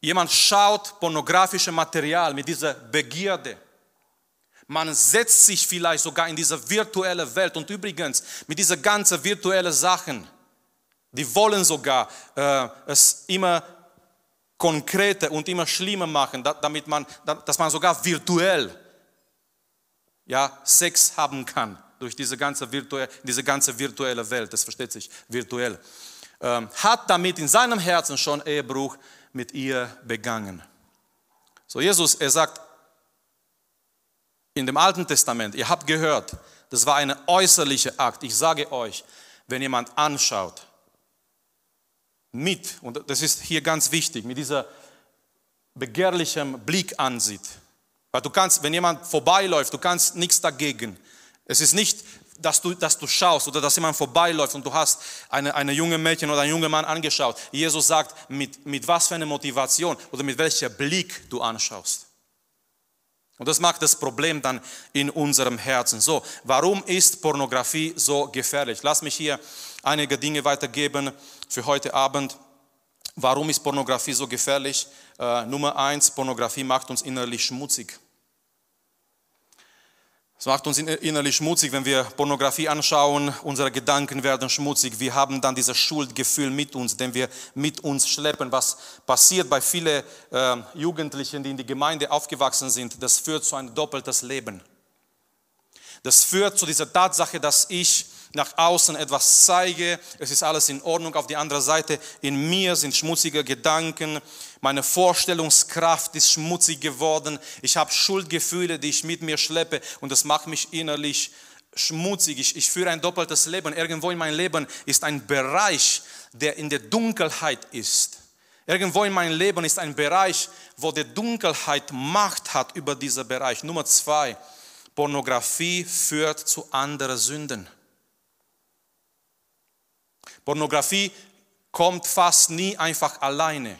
Jemand schaut pornografische Material mit dieser Begierde. Man setzt sich vielleicht sogar in diese virtuelle Welt. Und übrigens, mit dieser ganzen virtuellen Sachen, die wollen sogar äh, es immer konkreter und immer schlimmer machen, damit man, dass man sogar virtuell ja, Sex haben kann durch diese ganze, virtuelle, diese ganze virtuelle Welt. Das versteht sich virtuell. Ähm, hat damit in seinem Herzen schon Ehebruch mit ihr begangen. So Jesus, er sagt in dem Alten Testament, ihr habt gehört, das war eine äußerliche Akt. Ich sage euch, wenn jemand anschaut, mit, und das ist hier ganz wichtig, mit dieser begehrlichen Blick ansieht. Weil du kannst, wenn jemand vorbeiläuft, du kannst nichts dagegen. Es ist nicht, dass du, dass du schaust oder dass jemand vorbeiläuft und du hast eine, eine junge Mädchen oder einen jungen Mann angeschaut. Jesus sagt, mit, mit was für einer Motivation oder mit welcher Blick du anschaust. Und das macht das Problem dann in unserem Herzen. So, warum ist Pornografie so gefährlich? Lass mich hier einige Dinge weitergeben für heute Abend. Warum ist Pornografie so gefährlich? Äh, Nummer eins, Pornografie macht uns innerlich schmutzig. Es macht uns innerlich schmutzig, wenn wir Pornografie anschauen. Unsere Gedanken werden schmutzig. Wir haben dann dieses Schuldgefühl mit uns, den wir mit uns schleppen. Was passiert bei vielen äh, Jugendlichen, die in die Gemeinde aufgewachsen sind, das führt zu einem doppeltes Leben. Das führt zu dieser Tatsache, dass ich nach außen etwas zeige, es ist alles in Ordnung. Auf die andere Seite, in mir sind schmutzige Gedanken, meine Vorstellungskraft ist schmutzig geworden, ich habe Schuldgefühle, die ich mit mir schleppe und das macht mich innerlich schmutzig. Ich, ich führe ein doppeltes Leben. Irgendwo in meinem Leben ist ein Bereich, der in der Dunkelheit ist. Irgendwo in meinem Leben ist ein Bereich, wo die Dunkelheit Macht hat über diesen Bereich. Nummer zwei, Pornografie führt zu anderen Sünden. Pornografie kommt fast nie einfach alleine.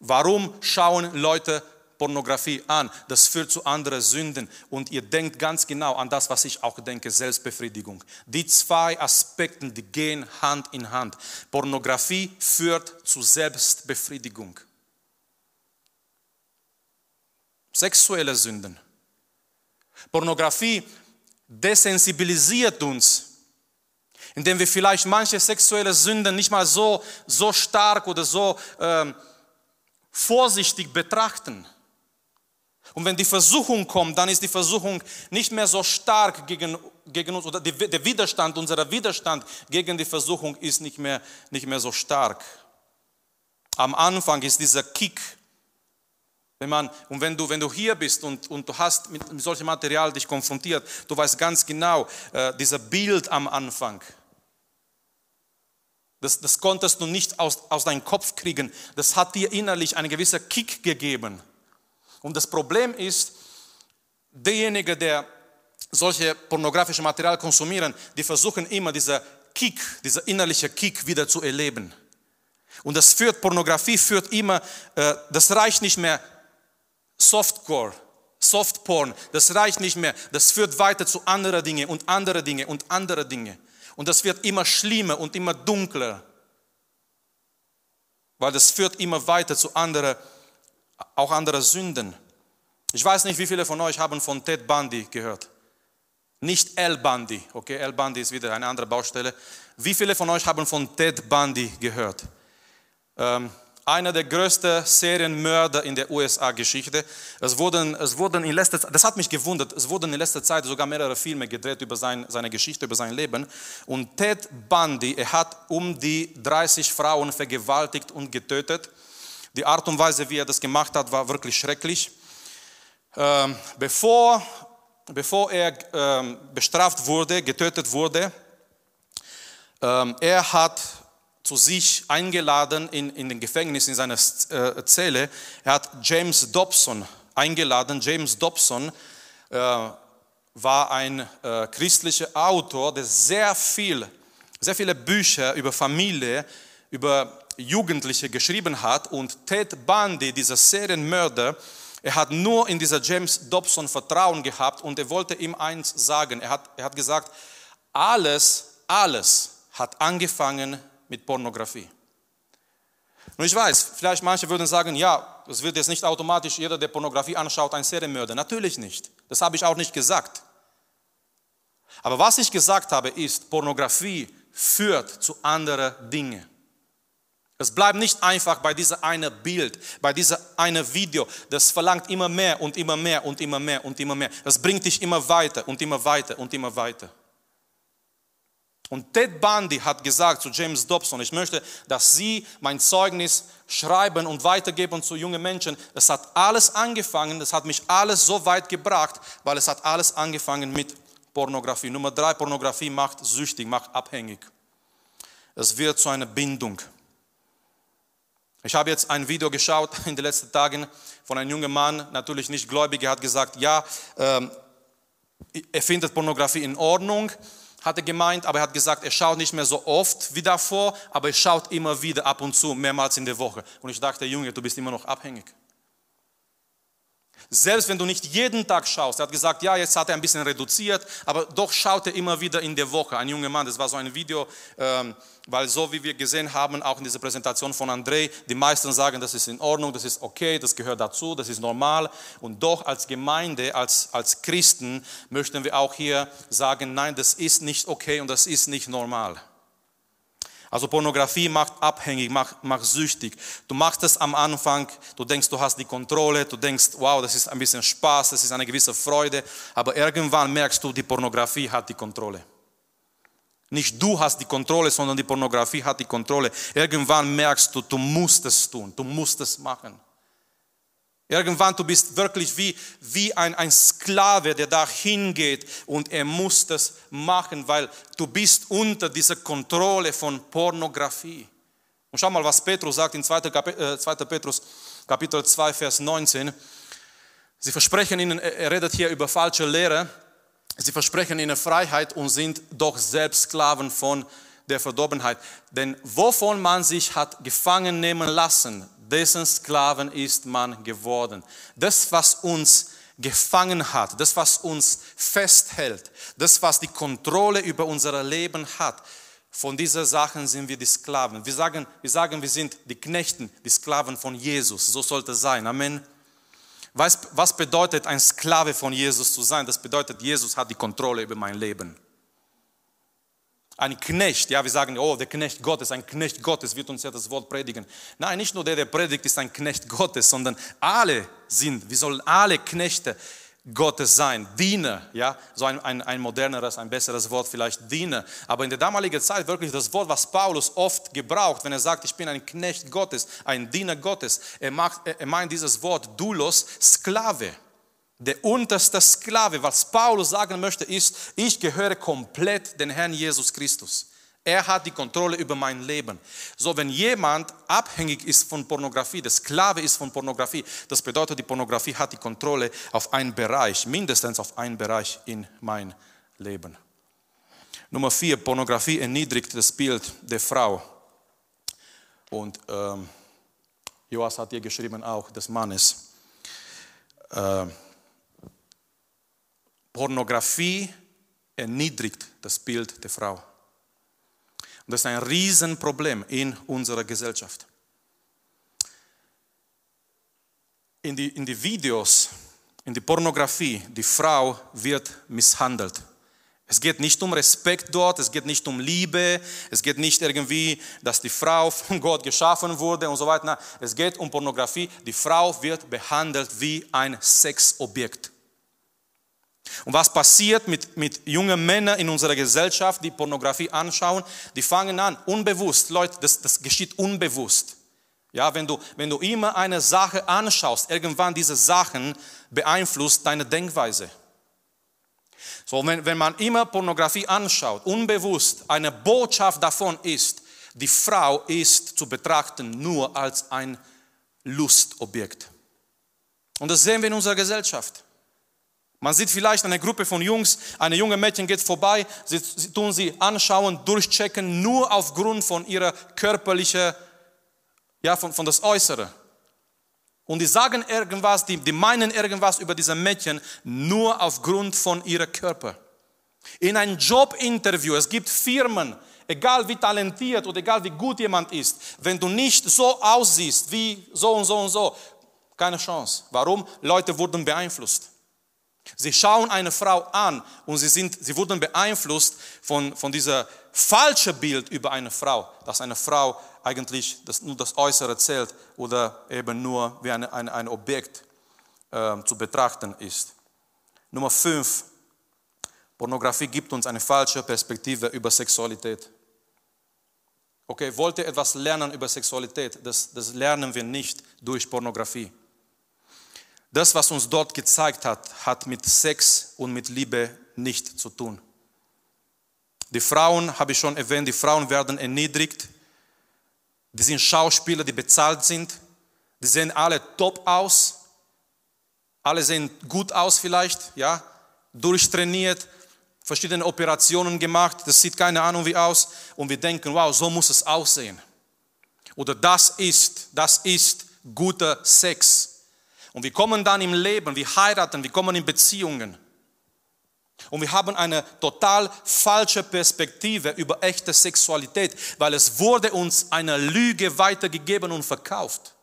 Warum schauen Leute Pornografie an? Das führt zu anderen Sünden. Und ihr denkt ganz genau an das, was ich auch denke, Selbstbefriedigung. Die zwei Aspekte, die gehen Hand in Hand. Pornografie führt zu Selbstbefriedigung. Sexuelle Sünden. Pornografie desensibilisiert uns indem wir vielleicht manche sexuelle Sünden nicht mal so, so stark oder so ähm, vorsichtig betrachten. Und wenn die Versuchung kommt, dann ist die Versuchung nicht mehr so stark gegen, gegen uns, oder die, der Widerstand, unser Widerstand gegen die Versuchung ist nicht mehr, nicht mehr so stark. Am Anfang ist dieser Kick, wenn man, und wenn du, wenn du hier bist und, und du hast mit, solchem Material dich konfrontiert, du weißt ganz genau, äh, dieser Bild am Anfang, das, das konntest du nicht aus, aus deinem Kopf kriegen. Das hat dir innerlich einen gewissen Kick gegeben. Und das Problem ist, derjenige, der solche pornografische Material konsumieren, die versuchen immer dieser Kick, dieser innerliche Kick wieder zu erleben. Und das führt, Pornografie führt immer, äh, das reicht nicht mehr Softcore, Softporn, das reicht nicht mehr. Das führt weiter zu anderen Dingen und andere Dinge und andere Dinge. Und das wird immer schlimmer und immer dunkler, weil das führt immer weiter zu anderen, auch anderen Sünden. Ich weiß nicht, wie viele von euch haben von Ted Bundy gehört. Nicht El Bundy, okay, El Bundy ist wieder eine andere Baustelle. Wie viele von euch haben von Ted Bundy gehört? Ähm, einer der größten Serienmörder in der USA-Geschichte. Es wurden, es wurden in letzter Zeit, das hat mich gewundert, es wurden in letzter Zeit sogar mehrere Filme gedreht über sein, seine Geschichte, über sein Leben. Und Ted Bundy, er hat um die 30 Frauen vergewaltigt und getötet. Die Art und Weise, wie er das gemacht hat, war wirklich schrecklich. Ähm, bevor, bevor er ähm, bestraft wurde, getötet wurde, ähm, er hat zu sich eingeladen in, in den Gefängnis, in seiner äh, Zelle. Er hat James Dobson eingeladen. James Dobson äh, war ein äh, christlicher Autor, der sehr viel, sehr viele Bücher über Familie, über Jugendliche geschrieben hat. Und Ted Bundy, dieser Serienmörder, er hat nur in dieser James Dobson Vertrauen gehabt und er wollte ihm eins sagen. Er hat, er hat gesagt, alles, alles, hat angefangen mit Pornografie. Und ich weiß, vielleicht manche würden sagen, ja, es wird jetzt nicht automatisch jeder, der Pornografie anschaut, ein Serienmörder. Natürlich nicht. Das habe ich auch nicht gesagt. Aber was ich gesagt habe, ist, Pornografie führt zu anderen Dingen. Es bleibt nicht einfach bei dieser eine Bild, bei dieser eine Video. Das verlangt immer mehr und immer mehr und immer mehr und immer mehr. Das bringt dich immer weiter und immer weiter und immer weiter. Und Ted Bundy hat gesagt zu James Dobson, ich möchte, dass Sie mein Zeugnis schreiben und weitergeben zu jungen Menschen. Es hat alles angefangen, es hat mich alles so weit gebracht, weil es hat alles angefangen mit Pornografie. Nummer drei, Pornografie macht süchtig, macht abhängig. Es wird zu einer Bindung. Ich habe jetzt ein Video geschaut in den letzten Tagen von einem jungen Mann, natürlich nicht gläubig, er hat gesagt, ja, ähm, er findet Pornografie in Ordnung, hat er gemeint, aber er hat gesagt, er schaut nicht mehr so oft wie davor, aber er schaut immer wieder ab und zu, mehrmals in der Woche. Und ich dachte, Junge, du bist immer noch abhängig. Selbst wenn du nicht jeden Tag schaust, er hat gesagt, ja, jetzt hat er ein bisschen reduziert, aber doch schaut er immer wieder in der Woche. Ein junger Mann, das war so ein Video, ähm, weil so wie wir gesehen haben, auch in dieser Präsentation von André, die meisten sagen, das ist in Ordnung, das ist okay, das gehört dazu, das ist normal. Und doch als Gemeinde, als, als Christen möchten wir auch hier sagen, nein, das ist nicht okay und das ist nicht normal. Also Pornografie macht abhängig, macht, macht süchtig. Du machst es am Anfang, du denkst, du hast die Kontrolle, du denkst, wow, das ist ein bisschen Spaß, das ist eine gewisse Freude, aber irgendwann merkst du, die Pornografie hat die Kontrolle. Nicht du hast die Kontrolle, sondern die Pornografie hat die Kontrolle. Irgendwann merkst du, du musst es tun, du musst es machen. Irgendwann, du bist wirklich wie, wie ein, ein Sklave, der da hingeht und er muss das machen, weil du bist unter dieser Kontrolle von Pornografie. Und schau mal, was Petrus sagt in 2. Äh, 2. Petrus Kapitel 2, Vers 19. Sie versprechen ihnen, er redet hier über falsche Lehre, sie versprechen ihnen Freiheit und sind doch selbst Sklaven von der Verdorbenheit. Denn wovon man sich hat gefangen nehmen lassen, dessen Sklaven ist man geworden. Das, was uns gefangen hat, das, was uns festhält, das, was die Kontrolle über unser Leben hat, von diesen Sachen sind wir die Sklaven. Wir sagen, wir sagen, wir sind die Knechten, die Sklaven von Jesus. So sollte es sein. Amen. Was, was bedeutet ein Sklave von Jesus zu sein? Das bedeutet, Jesus hat die Kontrolle über mein Leben ein Knecht, ja, wir sagen, oh, der Knecht Gottes, ein Knecht Gottes wird uns ja das Wort predigen. Nein, nicht nur der, der predigt, ist ein Knecht Gottes, sondern alle sind, wir sollen alle Knechte Gottes sein, Diener, ja, so ein, ein, ein moderneres, ein besseres Wort vielleicht Diener. Aber in der damaligen Zeit wirklich das Wort, was Paulus oft gebraucht, wenn er sagt, ich bin ein Knecht Gottes, ein Diener Gottes. Er, macht, er meint dieses Wort Doulos, Sklave der unterste Sklave. Was Paulus sagen möchte, ist, ich gehöre komplett dem Herrn Jesus Christus. Er hat die Kontrolle über mein Leben. So, wenn jemand abhängig ist von Pornografie, der Sklave ist von Pornografie, das bedeutet, die Pornografie hat die Kontrolle auf einen Bereich, mindestens auf einen Bereich in mein Leben. Nummer vier, Pornografie erniedrigt das Bild der Frau. Und ähm, Joas hat hier geschrieben auch des Mannes. Äh, Pornografie erniedrigt das Bild der Frau. Und das ist ein Riesenproblem in unserer Gesellschaft. In die, in die Videos, in die Pornografie, die Frau wird misshandelt. Es geht nicht um Respekt dort, es geht nicht um Liebe, es geht nicht irgendwie, dass die Frau von Gott geschaffen wurde und so weiter. Nein, es geht um Pornografie. Die Frau wird behandelt wie ein Sexobjekt. Und was passiert mit, mit jungen Männern in unserer Gesellschaft, die Pornografie anschauen? Die fangen an, unbewusst, Leute, das, das geschieht unbewusst. Ja, wenn du, wenn du immer eine Sache anschaust, irgendwann diese Sachen beeinflusst deine Denkweise. So, wenn, wenn man immer Pornografie anschaut, unbewusst, eine Botschaft davon ist, die Frau ist zu betrachten nur als ein Lustobjekt. Und das sehen wir in unserer Gesellschaft. Man sieht vielleicht eine Gruppe von Jungs, eine junge Mädchen geht vorbei, sie, sie tun sie anschauen, durchchecken, nur aufgrund von ihrer körperlichen, ja, von, von das Äußere. Und die sagen irgendwas, die, die meinen irgendwas über diese Mädchen nur aufgrund von ihrem Körper. In einem Jobinterview, es gibt Firmen, egal wie talentiert oder egal wie gut jemand ist, wenn du nicht so aussiehst wie so und so und so, keine Chance. Warum? Leute wurden beeinflusst. Sie schauen eine Frau an und sie, sind, sie wurden beeinflusst von, von dieser falschen Bild über eine Frau, dass eine Frau eigentlich das, nur das Äußere zählt oder eben nur wie eine, ein, ein Objekt äh, zu betrachten ist. Nummer fünf, Pornografie gibt uns eine falsche Perspektive über Sexualität. Okay, wollt ihr etwas lernen über Sexualität? Das, das lernen wir nicht durch Pornografie. Das, was uns dort gezeigt hat, hat mit Sex und mit Liebe nicht zu tun. Die Frauen, habe ich schon erwähnt, die Frauen werden erniedrigt. Die sind Schauspieler, die bezahlt sind. Die sehen alle top aus. Alle sehen gut aus vielleicht, ja, durchtrainiert, verschiedene Operationen gemacht. Das sieht keine Ahnung wie aus. Und wir denken, wow, so muss es aussehen. Oder das ist, das ist guter Sex. Und wir kommen dann im Leben, wir heiraten, wir kommen in Beziehungen. Und wir haben eine total falsche Perspektive über echte Sexualität, weil es wurde uns eine Lüge weitergegeben und verkauft.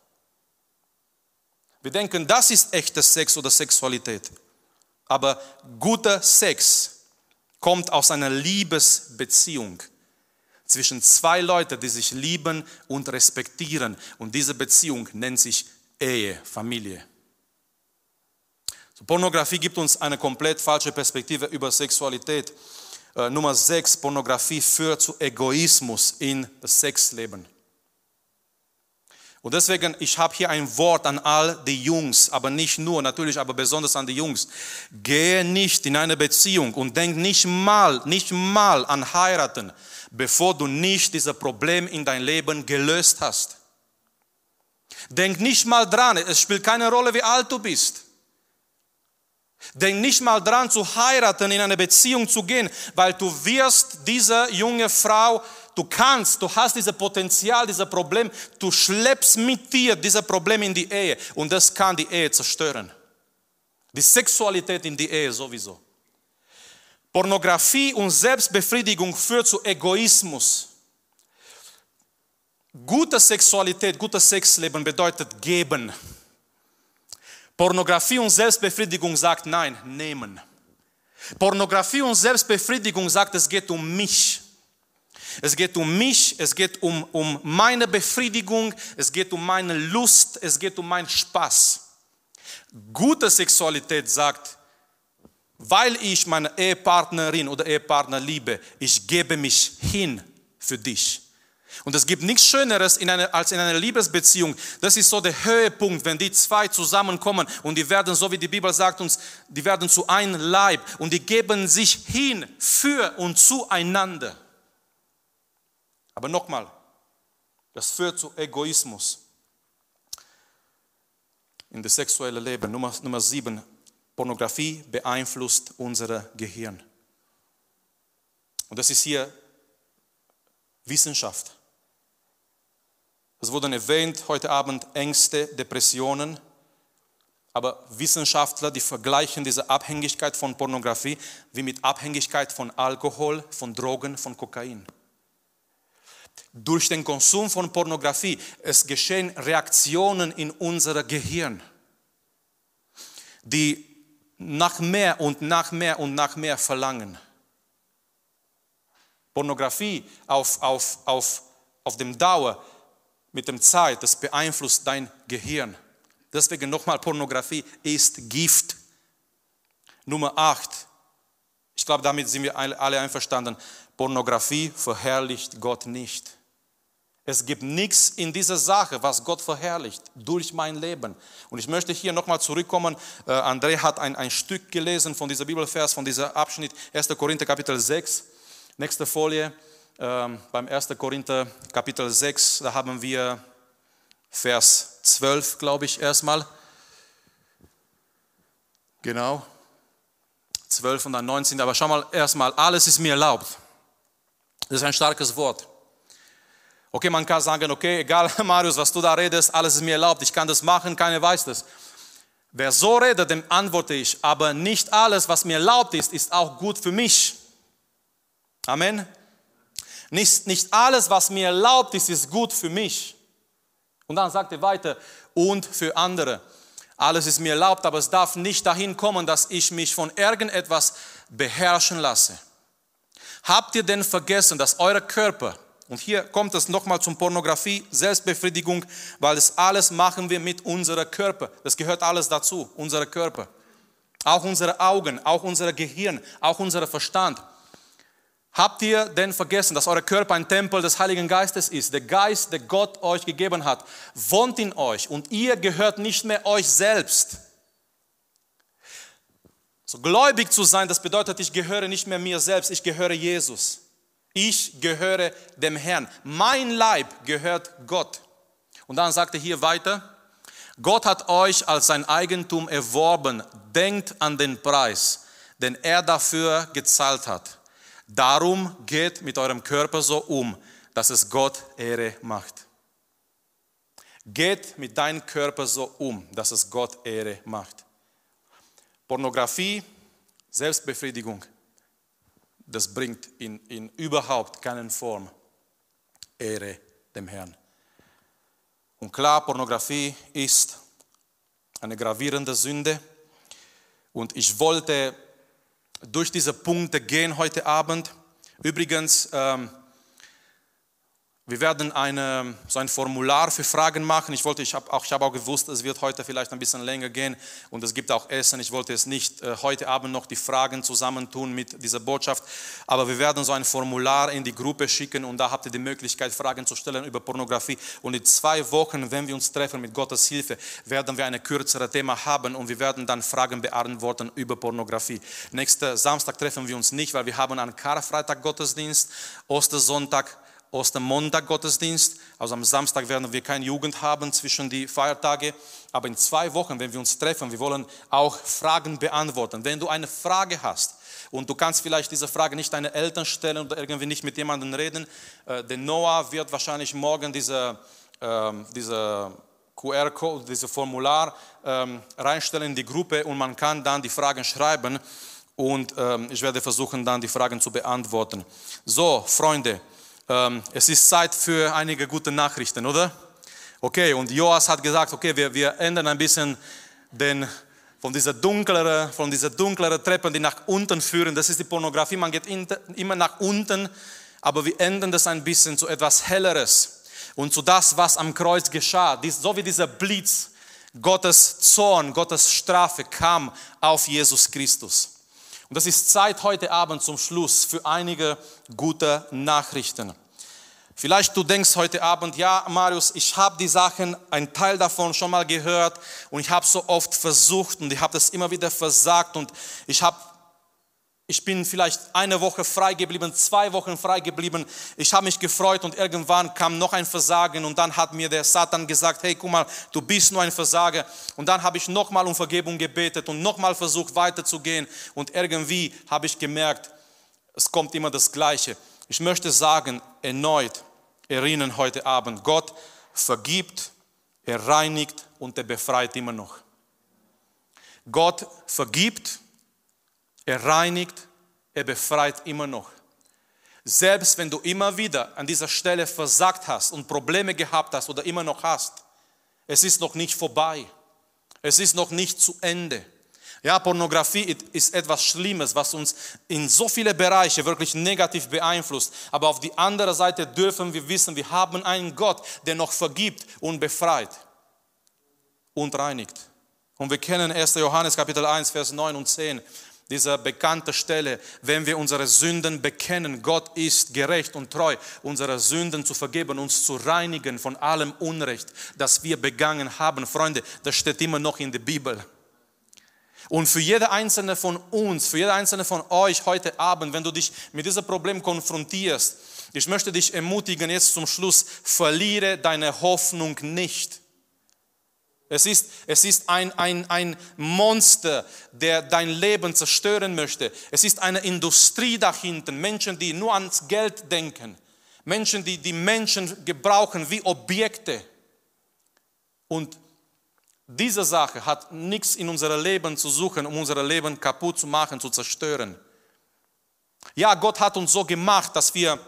Wir denken, das ist echter Sex oder Sexualität. Aber guter Sex kommt aus einer Liebesbeziehung zwischen zwei Leuten, die sich lieben und respektieren. Und diese Beziehung nennt sich Ehe, Familie. Pornografie gibt uns eine komplett falsche Perspektive über Sexualität. Äh, Nummer 6, Pornografie führt zu Egoismus in das Sexleben. Und deswegen, ich habe hier ein Wort an all die Jungs, aber nicht nur, natürlich, aber besonders an die Jungs. Gehe nicht in eine Beziehung und denk nicht mal, nicht mal an heiraten, bevor du nicht dieses Problem in dein Leben gelöst hast. Denk nicht mal dran, es spielt keine Rolle, wie alt du bist. Denk nicht mal dran zu heiraten, in eine Beziehung zu gehen, weil du wirst diese junge Frau, du kannst, du hast dieses Potenzial, dieses Problem, du schleppst mit dir dieses Problem in die Ehe und das kann die Ehe zerstören. Die Sexualität in die Ehe sowieso. Pornografie und Selbstbefriedigung führt zu Egoismus. Gute Sexualität, gutes Sexleben bedeutet geben. Pornografie und Selbstbefriedigung sagt nein, nehmen. Pornografie und Selbstbefriedigung sagt, es geht um mich. Es geht um mich, es geht um, um meine Befriedigung, es geht um meine Lust, es geht um meinen Spaß. Gute Sexualität sagt, weil ich meine Ehepartnerin oder Ehepartner liebe, ich gebe mich hin für dich. Und es gibt nichts Schöneres in einer, als in einer Liebesbeziehung. Das ist so der Höhepunkt, wenn die zwei zusammenkommen und die werden, so wie die Bibel sagt uns, die werden zu einem Leib und die geben sich hin für und zueinander. Aber nochmal, das führt zu Egoismus in das sexuelle Leben. Nummer, Nummer sieben, Pornografie beeinflusst unser Gehirn. Und das ist hier Wissenschaft. Es wurden erwähnt heute Abend Ängste, Depressionen. Aber Wissenschaftler, die vergleichen diese Abhängigkeit von Pornografie wie mit Abhängigkeit von Alkohol, von Drogen, von Kokain. Durch den Konsum von Pornografie, es geschehen Reaktionen in unser Gehirn, die nach mehr und nach mehr und nach mehr verlangen. Pornografie auf, auf, auf, auf dem Dauer mit dem Zeit, das beeinflusst dein Gehirn. Deswegen nochmal, Pornografie ist Gift. Nummer 8. Ich glaube, damit sind wir alle einverstanden. Pornografie verherrlicht Gott nicht. Es gibt nichts in dieser Sache, was Gott verherrlicht durch mein Leben. Und ich möchte hier nochmal zurückkommen. Äh, André hat ein, ein Stück gelesen von dieser Bibelvers, von dieser Abschnitt, 1. Korinther Kapitel 6. Nächste Folie beim 1. Korinther Kapitel 6, da haben wir Vers 12, glaube ich, erstmal. Genau. 12 und dann 19. Aber schau mal erstmal, alles ist mir erlaubt. Das ist ein starkes Wort. Okay, man kann sagen, okay, egal Marius, was du da redest, alles ist mir erlaubt, ich kann das machen, keiner weiß das. Wer so redet, dem antworte ich, aber nicht alles, was mir erlaubt ist, ist auch gut für mich. Amen. Nicht, nicht alles, was mir erlaubt ist, ist gut für mich. Und dann sagt er weiter, und für andere. Alles ist mir erlaubt, aber es darf nicht dahin kommen, dass ich mich von irgendetwas beherrschen lasse. Habt ihr denn vergessen, dass euer Körper, und hier kommt es nochmal zum Pornografie, Selbstbefriedigung, weil das alles machen wir mit unserem Körper. Das gehört alles dazu, unser Körper. Auch unsere Augen, auch unser Gehirn, auch unser Verstand. Habt ihr denn vergessen, dass euer Körper ein Tempel des Heiligen Geistes ist? Der Geist, der Gott euch gegeben hat, wohnt in euch und ihr gehört nicht mehr euch selbst. So gläubig zu sein, das bedeutet, ich gehöre nicht mehr mir selbst, ich gehöre Jesus. Ich gehöre dem Herrn. Mein Leib gehört Gott. Und dann sagt er hier weiter, Gott hat euch als sein Eigentum erworben. Denkt an den Preis, den er dafür gezahlt hat. Darum geht mit eurem Körper so um, dass es Gott Ehre macht. Geht mit deinem Körper so um, dass es Gott Ehre macht. Pornografie, Selbstbefriedigung, das bringt in, in überhaupt keinen Form Ehre dem Herrn. Und klar, Pornografie ist eine gravierende Sünde. Und ich wollte durch diese Punkte gehen heute Abend. Übrigens, ähm, wir werden eine, so ein Formular für Fragen machen. Ich, wollte, ich habe auch, hab auch gewusst, es wird heute vielleicht ein bisschen länger gehen und es gibt auch Essen. Ich wollte es nicht äh, heute Abend noch die Fragen zusammentun mit dieser Botschaft, aber wir werden so ein Formular in die Gruppe schicken und da habt ihr die Möglichkeit, Fragen zu stellen über Pornografie. Und in zwei Wochen, wenn wir uns treffen mit Gottes Hilfe, werden wir eine kürzere Thema haben und wir werden dann Fragen beantworten über Pornografie. Nächsten Samstag treffen wir uns nicht, weil wir haben einen Karfreitag Gottesdienst, Ostersonntag Ostermontag Gottesdienst. Also am Samstag werden wir keine Jugend haben zwischen die Feiertage. Aber in zwei Wochen, wenn wir uns treffen, wir wollen auch Fragen beantworten. Wenn du eine Frage hast und du kannst vielleicht diese Frage nicht deinen Eltern stellen oder irgendwie nicht mit jemandem reden, äh, der Noah wird wahrscheinlich morgen diese, äh, diese QR-Code, dieses Formular ähm, reinstellen in die Gruppe und man kann dann die Fragen schreiben und ähm, ich werde versuchen dann die Fragen zu beantworten. So, Freunde, ähm, es ist Zeit für einige gute Nachrichten, oder? Okay, und Joas hat gesagt, okay, wir, wir ändern ein bisschen den, von dieser dunkleren, von dieser dunkleren Treppe, die nach unten führen. Das ist die Pornografie. Man geht in, immer nach unten, aber wir ändern das ein bisschen zu etwas Helleres und zu das, was am Kreuz geschah. Dies, so wie dieser Blitz, Gottes Zorn, Gottes Strafe kam auf Jesus Christus. Und das ist Zeit heute Abend zum Schluss für einige gute Nachrichten. Vielleicht du denkst heute Abend, ja Marius, ich habe die Sachen, ein Teil davon schon mal gehört und ich habe so oft versucht und ich habe das immer wieder versagt und ich habe ich bin vielleicht eine Woche frei geblieben, zwei Wochen frei geblieben. Ich habe mich gefreut und irgendwann kam noch ein Versagen und dann hat mir der Satan gesagt, hey, guck mal, du bist nur ein Versager. Und dann habe ich nochmal um Vergebung gebetet und nochmal versucht weiterzugehen und irgendwie habe ich gemerkt, es kommt immer das Gleiche. Ich möchte sagen, erneut, erinnern heute Abend. Gott vergibt, er reinigt und er befreit immer noch. Gott vergibt, er reinigt, er befreit immer noch. Selbst wenn du immer wieder an dieser Stelle versagt hast und Probleme gehabt hast oder immer noch hast, es ist noch nicht vorbei. Es ist noch nicht zu Ende. Ja, Pornografie ist etwas Schlimmes, was uns in so viele Bereiche wirklich negativ beeinflusst. Aber auf die andere Seite dürfen wir wissen, wir haben einen Gott, der noch vergibt und befreit und reinigt. Und wir kennen 1. Johannes Kapitel 1, Vers 9 und 10 diese bekannte Stelle, wenn wir unsere Sünden bekennen, Gott ist gerecht und treu, unsere Sünden zu vergeben, uns zu reinigen von allem Unrecht, das wir begangen haben. Freunde, das steht immer noch in der Bibel. Und für jede einzelne von uns, für jede einzelne von euch heute Abend, wenn du dich mit diesem Problem konfrontierst, ich möchte dich ermutigen, jetzt zum Schluss, verliere deine Hoffnung nicht. Es ist, es ist ein, ein, ein Monster, der dein Leben zerstören möchte. Es ist eine Industrie dahinter, Menschen, die nur ans Geld denken, Menschen, die die Menschen gebrauchen wie Objekte. Und diese Sache hat nichts in unserem Leben zu suchen, um unser Leben kaputt zu machen, zu zerstören. Ja, Gott hat uns so gemacht, dass wir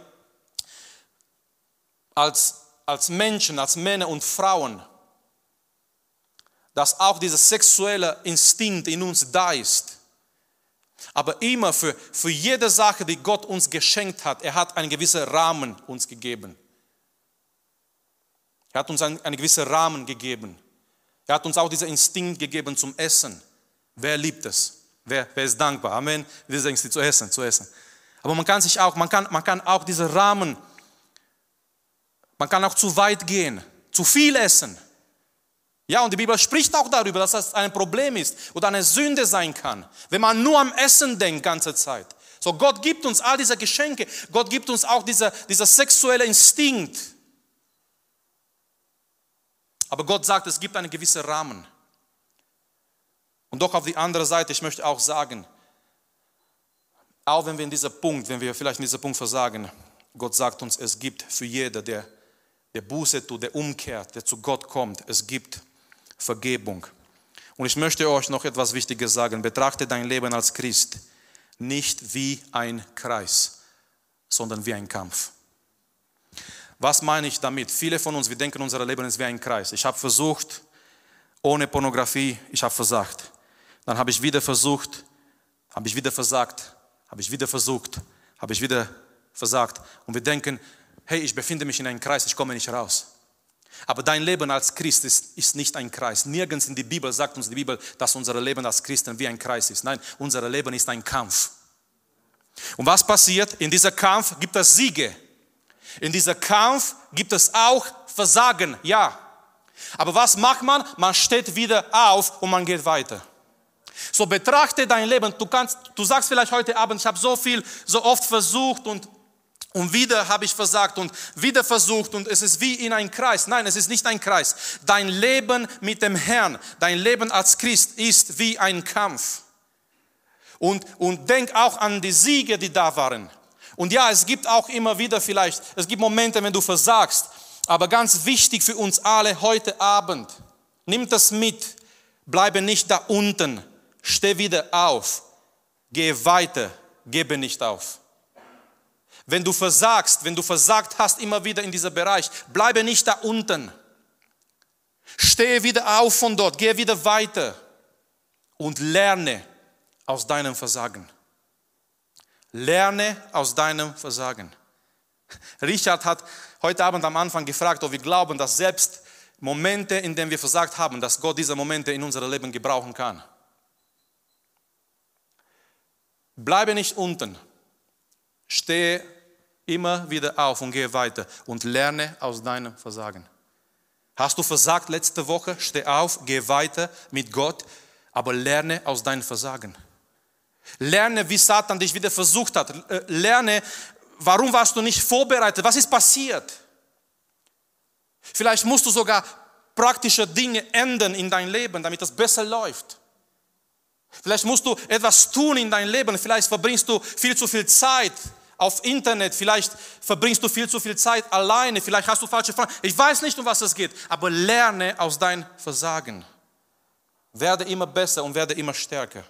als, als Menschen, als Männer und Frauen, dass auch dieser sexuelle Instinkt in uns da ist. Aber immer für, für jede Sache, die Gott uns geschenkt hat, er hat einen gewissen Rahmen uns gegeben. Er hat uns einen, einen gewissen Rahmen gegeben. Er hat uns auch diesen Instinkt gegeben zum Essen. Wer liebt es? Wer, wer ist dankbar? Amen. Dieser Instinkt zu essen, zu essen. Aber man kann sich auch, man kann, man kann auch diesen Rahmen, man kann auch zu weit gehen, zu viel essen. Ja, und die Bibel spricht auch darüber, dass das ein Problem ist oder eine Sünde sein kann, wenn man nur am Essen denkt ganze Zeit. So, Gott gibt uns all diese Geschenke. Gott gibt uns auch dieser, dieser sexuelle Instinkt. Aber Gott sagt, es gibt einen gewissen Rahmen. Und doch auf die andere Seite, ich möchte auch sagen, auch wenn wir in dieser Punkt, wenn wir vielleicht in diesem Punkt versagen, Gott sagt uns, es gibt für jeder, der, der Buße tut, der umkehrt, der zu Gott kommt, es gibt Vergebung. Und ich möchte euch noch etwas Wichtiges sagen. Betrachte dein Leben als Christ nicht wie ein Kreis, sondern wie ein Kampf. Was meine ich damit? Viele von uns, wir denken, unser Leben ist wie ein Kreis. Ich habe versucht, ohne Pornografie, ich habe versagt. Dann habe ich wieder versucht, habe ich wieder versagt, habe ich wieder versucht, habe ich wieder versagt. Und wir denken, hey, ich befinde mich in einem Kreis, ich komme nicht raus. Aber dein Leben als Christ ist, ist nicht ein Kreis. Nirgends in der Bibel sagt uns die Bibel, dass unser Leben als Christen wie ein Kreis ist. Nein, unser Leben ist ein Kampf. Und was passiert? In dieser Kampf gibt es Siege. In dieser Kampf gibt es auch Versagen, ja. Aber was macht man? Man steht wieder auf und man geht weiter. So betrachte dein Leben. Du kannst, du sagst vielleicht heute Abend, ich habe so viel, so oft versucht und und wieder habe ich versagt und wieder versucht und es ist wie in ein Kreis. Nein, es ist nicht ein Kreis. Dein Leben mit dem Herrn, dein Leben als Christ ist wie ein Kampf. Und, und denk auch an die Siege, die da waren. Und ja, es gibt auch immer wieder vielleicht, es gibt Momente, wenn du versagst. Aber ganz wichtig für uns alle heute Abend, nimm das mit, bleibe nicht da unten, steh wieder auf, geh weiter, gebe nicht auf. Wenn du versagst, wenn du versagt hast immer wieder in diesem Bereich, bleibe nicht da unten. Stehe wieder auf von dort, gehe wieder weiter und lerne aus deinem Versagen. Lerne aus deinem Versagen. Richard hat heute Abend am Anfang gefragt, ob wir glauben, dass selbst Momente, in denen wir versagt haben, dass Gott diese Momente in unserem Leben gebrauchen kann. Bleibe nicht unten. Stehe immer wieder auf und gehe weiter und lerne aus deinem Versagen. Hast du versagt letzte Woche? Steh auf, geh weiter mit Gott, aber lerne aus deinem Versagen. Lerne, wie Satan dich wieder versucht hat. Äh, lerne, warum warst du nicht vorbereitet? Was ist passiert? Vielleicht musst du sogar praktische Dinge ändern in dein Leben, damit es besser läuft. Vielleicht musst du etwas tun in dein Leben. Vielleicht verbringst du viel zu viel Zeit auf Internet. Vielleicht verbringst du viel zu viel Zeit alleine. Vielleicht hast du falsche Fragen. Ich weiß nicht, um was es geht. Aber lerne aus deinem Versagen. Werde immer besser und werde immer stärker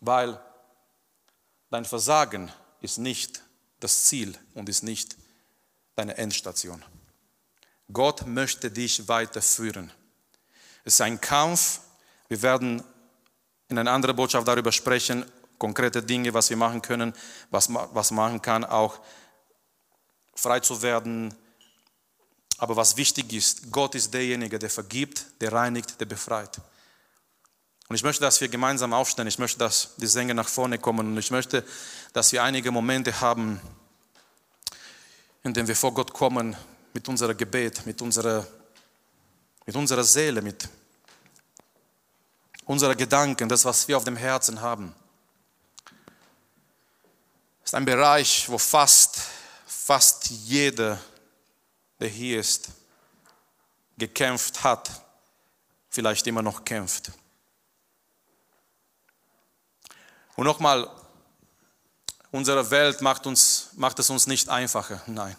weil dein Versagen ist nicht das Ziel und ist nicht deine Endstation. Gott möchte dich weiterführen. Es ist ein Kampf. Wir werden in einer anderen Botschaft darüber sprechen, konkrete Dinge, was wir machen können, was, was machen kann, auch frei zu werden. Aber was wichtig ist, Gott ist derjenige, der vergibt, der reinigt, der befreit. Und ich möchte, dass wir gemeinsam aufstehen. Ich möchte, dass die Sänger nach vorne kommen. Und ich möchte, dass wir einige Momente haben, in denen wir vor Gott kommen mit unserem Gebet, mit unserer, mit unserer Seele, mit unserer Gedanken, das, was wir auf dem Herzen haben. Es ist ein Bereich, wo fast, fast jeder, der hier ist, gekämpft hat, vielleicht immer noch kämpft. Und nochmal, unsere Welt macht, uns, macht es uns nicht einfacher. Nein.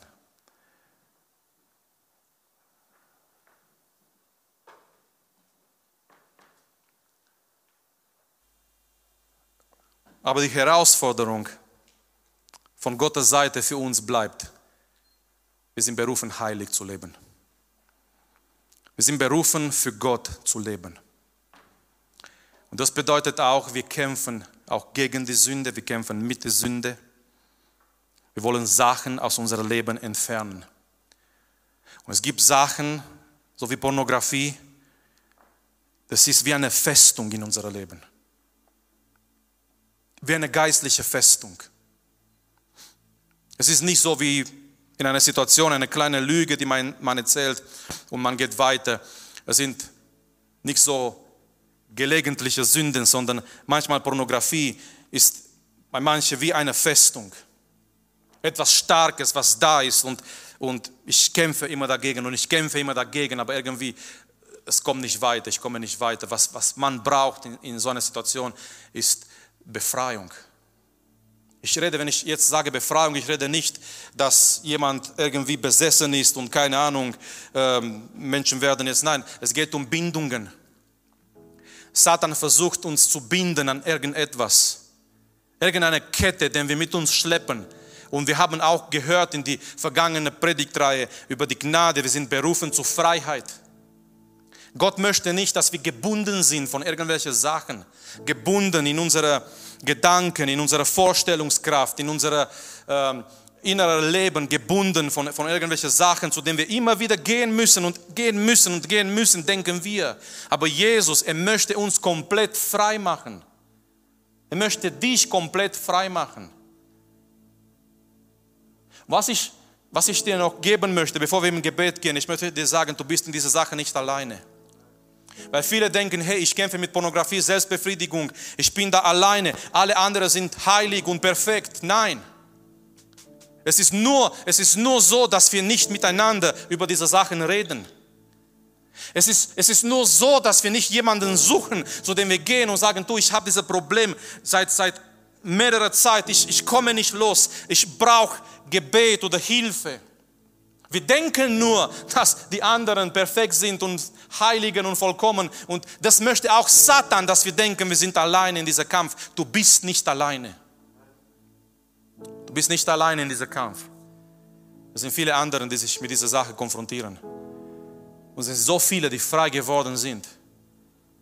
Aber die Herausforderung von Gottes Seite für uns bleibt. Wir sind berufen, heilig zu leben. Wir sind berufen, für Gott zu leben. Und das bedeutet auch, wir kämpfen auch gegen die Sünde, wir kämpfen mit der Sünde. Wir wollen Sachen aus unserem Leben entfernen. Und es gibt Sachen, so wie Pornografie, das ist wie eine Festung in unserem Leben. Wie eine geistliche Festung. Es ist nicht so wie in einer Situation, eine kleine Lüge, die man, man erzählt und man geht weiter. Es sind nicht so gelegentliche Sünden, sondern manchmal Pornografie ist bei manchen wie eine Festung. Etwas Starkes, was da ist und, und ich kämpfe immer dagegen und ich kämpfe immer dagegen, aber irgendwie es kommt nicht weiter, ich komme nicht weiter. Was, was man braucht in, in so einer Situation ist Befreiung. Ich rede, wenn ich jetzt sage Befreiung, ich rede nicht, dass jemand irgendwie besessen ist und keine Ahnung, ähm, Menschen werden jetzt, nein, es geht um Bindungen. Satan versucht uns zu binden an irgendetwas, irgendeine Kette, den wir mit uns schleppen. Und wir haben auch gehört in die vergangene Predigtreihe über die Gnade, wir sind berufen zur Freiheit. Gott möchte nicht, dass wir gebunden sind von irgendwelchen Sachen, gebunden in unsere Gedanken, in unserer Vorstellungskraft, in unser ähm, inneren Leben, gebunden von, von irgendwelchen Sachen, zu denen wir immer wieder gehen müssen und gehen müssen und gehen müssen, denken wir. Aber Jesus, er möchte uns komplett frei machen. Er möchte dich komplett frei machen. Was ich, was ich dir noch geben möchte, bevor wir im Gebet gehen, ich möchte dir sagen, du bist in dieser Sache nicht alleine. Weil viele denken, hey, ich kämpfe mit Pornografie, Selbstbefriedigung, ich bin da alleine, alle anderen sind heilig und perfekt. Nein. Es ist nur, es ist nur so, dass wir nicht miteinander über diese Sachen reden. Es ist, es ist nur so, dass wir nicht jemanden suchen, zu dem wir gehen und sagen, du, ich habe dieses Problem seit, seit mehrerer Zeit, ich, ich komme nicht los, ich brauche Gebet oder Hilfe. Wir denken nur, dass die anderen perfekt sind und heiligen und vollkommen. Und das möchte auch Satan, dass wir denken, wir sind alleine in diesem Kampf. Du bist nicht alleine. Du bist nicht alleine in diesem Kampf. Es sind viele andere, die sich mit dieser Sache konfrontieren. Und es sind so viele, die frei geworden sind.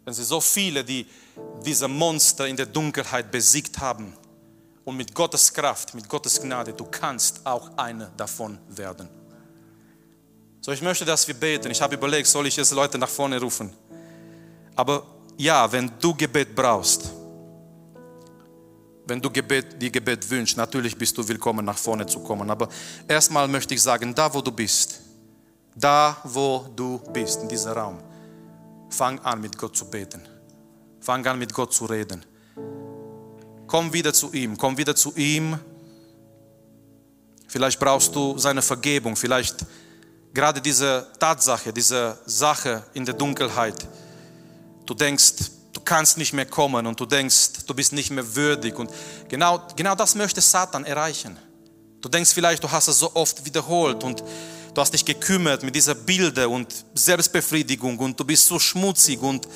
Es sind so viele, die diese Monster in der Dunkelheit besiegt haben. Und mit Gottes Kraft, mit Gottes Gnade, du kannst auch einer davon werden. So, ich möchte, dass wir beten. Ich habe überlegt, soll ich jetzt Leute nach vorne rufen? Aber ja, wenn du Gebet brauchst, wenn du Gebet, die Gebet wünschst, natürlich bist du willkommen, nach vorne zu kommen. Aber erstmal möchte ich sagen, da wo du bist, da wo du bist, in diesem Raum, fang an mit Gott zu beten. Fang an mit Gott zu reden. Komm wieder zu ihm, komm wieder zu ihm. Vielleicht brauchst du seine Vergebung, vielleicht gerade diese Tatsache, diese Sache in der Dunkelheit. Du denkst, kannst nicht mehr kommen und du denkst, du bist nicht mehr würdig. Und genau, genau das möchte Satan erreichen. Du denkst vielleicht, du hast es so oft wiederholt und du hast dich gekümmert mit dieser Bilder und Selbstbefriedigung und du bist so schmutzig und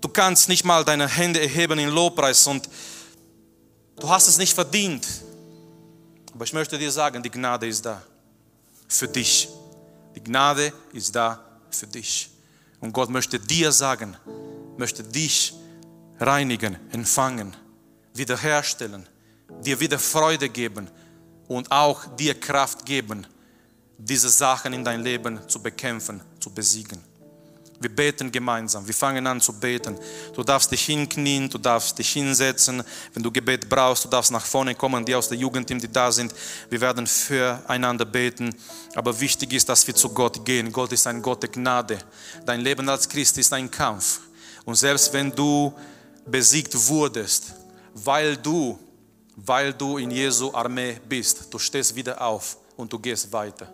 du kannst nicht mal deine Hände erheben in Lobpreis und du hast es nicht verdient. Aber ich möchte dir sagen, die Gnade ist da für dich. Die Gnade ist da für dich. Und Gott möchte dir sagen, möchte dich reinigen, empfangen, wiederherstellen, dir wieder Freude geben und auch dir Kraft geben, diese Sachen in dein Leben zu bekämpfen, zu besiegen. Wir beten gemeinsam. Wir fangen an zu beten. Du darfst dich hinknien, du darfst dich hinsetzen. Wenn du Gebet brauchst, du darfst nach vorne kommen. Die aus der Jugendteam, die da sind, wir werden füreinander beten. Aber wichtig ist, dass wir zu Gott gehen. Gott ist ein Gott der Gnade. Dein Leben als Christ ist ein Kampf. Und selbst wenn du besiegt wurdest, weil du, weil du in Jesu Armee bist, du stehst wieder auf und du gehst weiter.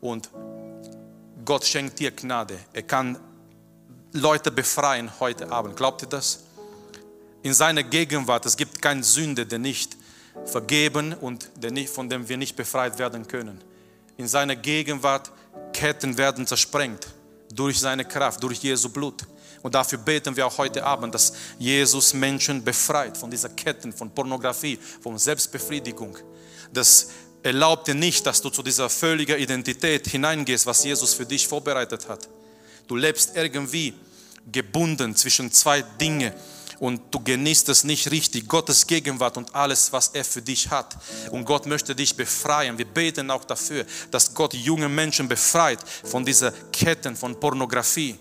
Und Gott schenkt dir Gnade. Er kann Leute befreien heute Abend. Glaubt ihr das? In seiner Gegenwart, es gibt keine Sünde, der nicht vergeben und von dem wir nicht befreit werden können. In seiner Gegenwart Ketten werden zersprengt durch seine Kraft, durch Jesu Blut. Und dafür beten wir auch heute Abend, dass Jesus Menschen befreit von dieser Ketten, von Pornografie, von Selbstbefriedigung, dass erlaub dir nicht, dass du zu dieser völligen Identität hineingehst, was Jesus für dich vorbereitet hat. Du lebst irgendwie gebunden zwischen zwei Dingen und du genießt es nicht richtig, Gottes Gegenwart und alles, was er für dich hat. Und Gott möchte dich befreien. Wir beten auch dafür, dass Gott junge Menschen befreit von dieser Ketten von Pornografie,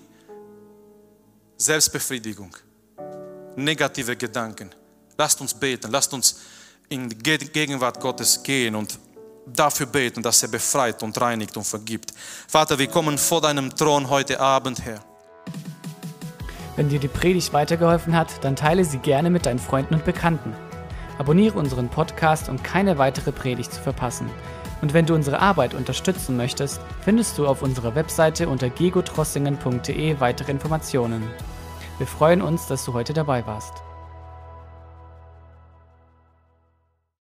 Selbstbefriedigung, negative Gedanken. Lasst uns beten, lasst uns in die Gegenwart Gottes gehen und dafür beten, dass er befreit und reinigt und vergibt. Vater, wir kommen vor deinem Thron heute Abend her. Wenn dir die Predigt weitergeholfen hat, dann teile sie gerne mit deinen Freunden und Bekannten. Abonniere unseren Podcast, um keine weitere Predigt zu verpassen. Und wenn du unsere Arbeit unterstützen möchtest, findest du auf unserer Webseite unter gegotrossingen.de weitere Informationen. Wir freuen uns, dass du heute dabei warst.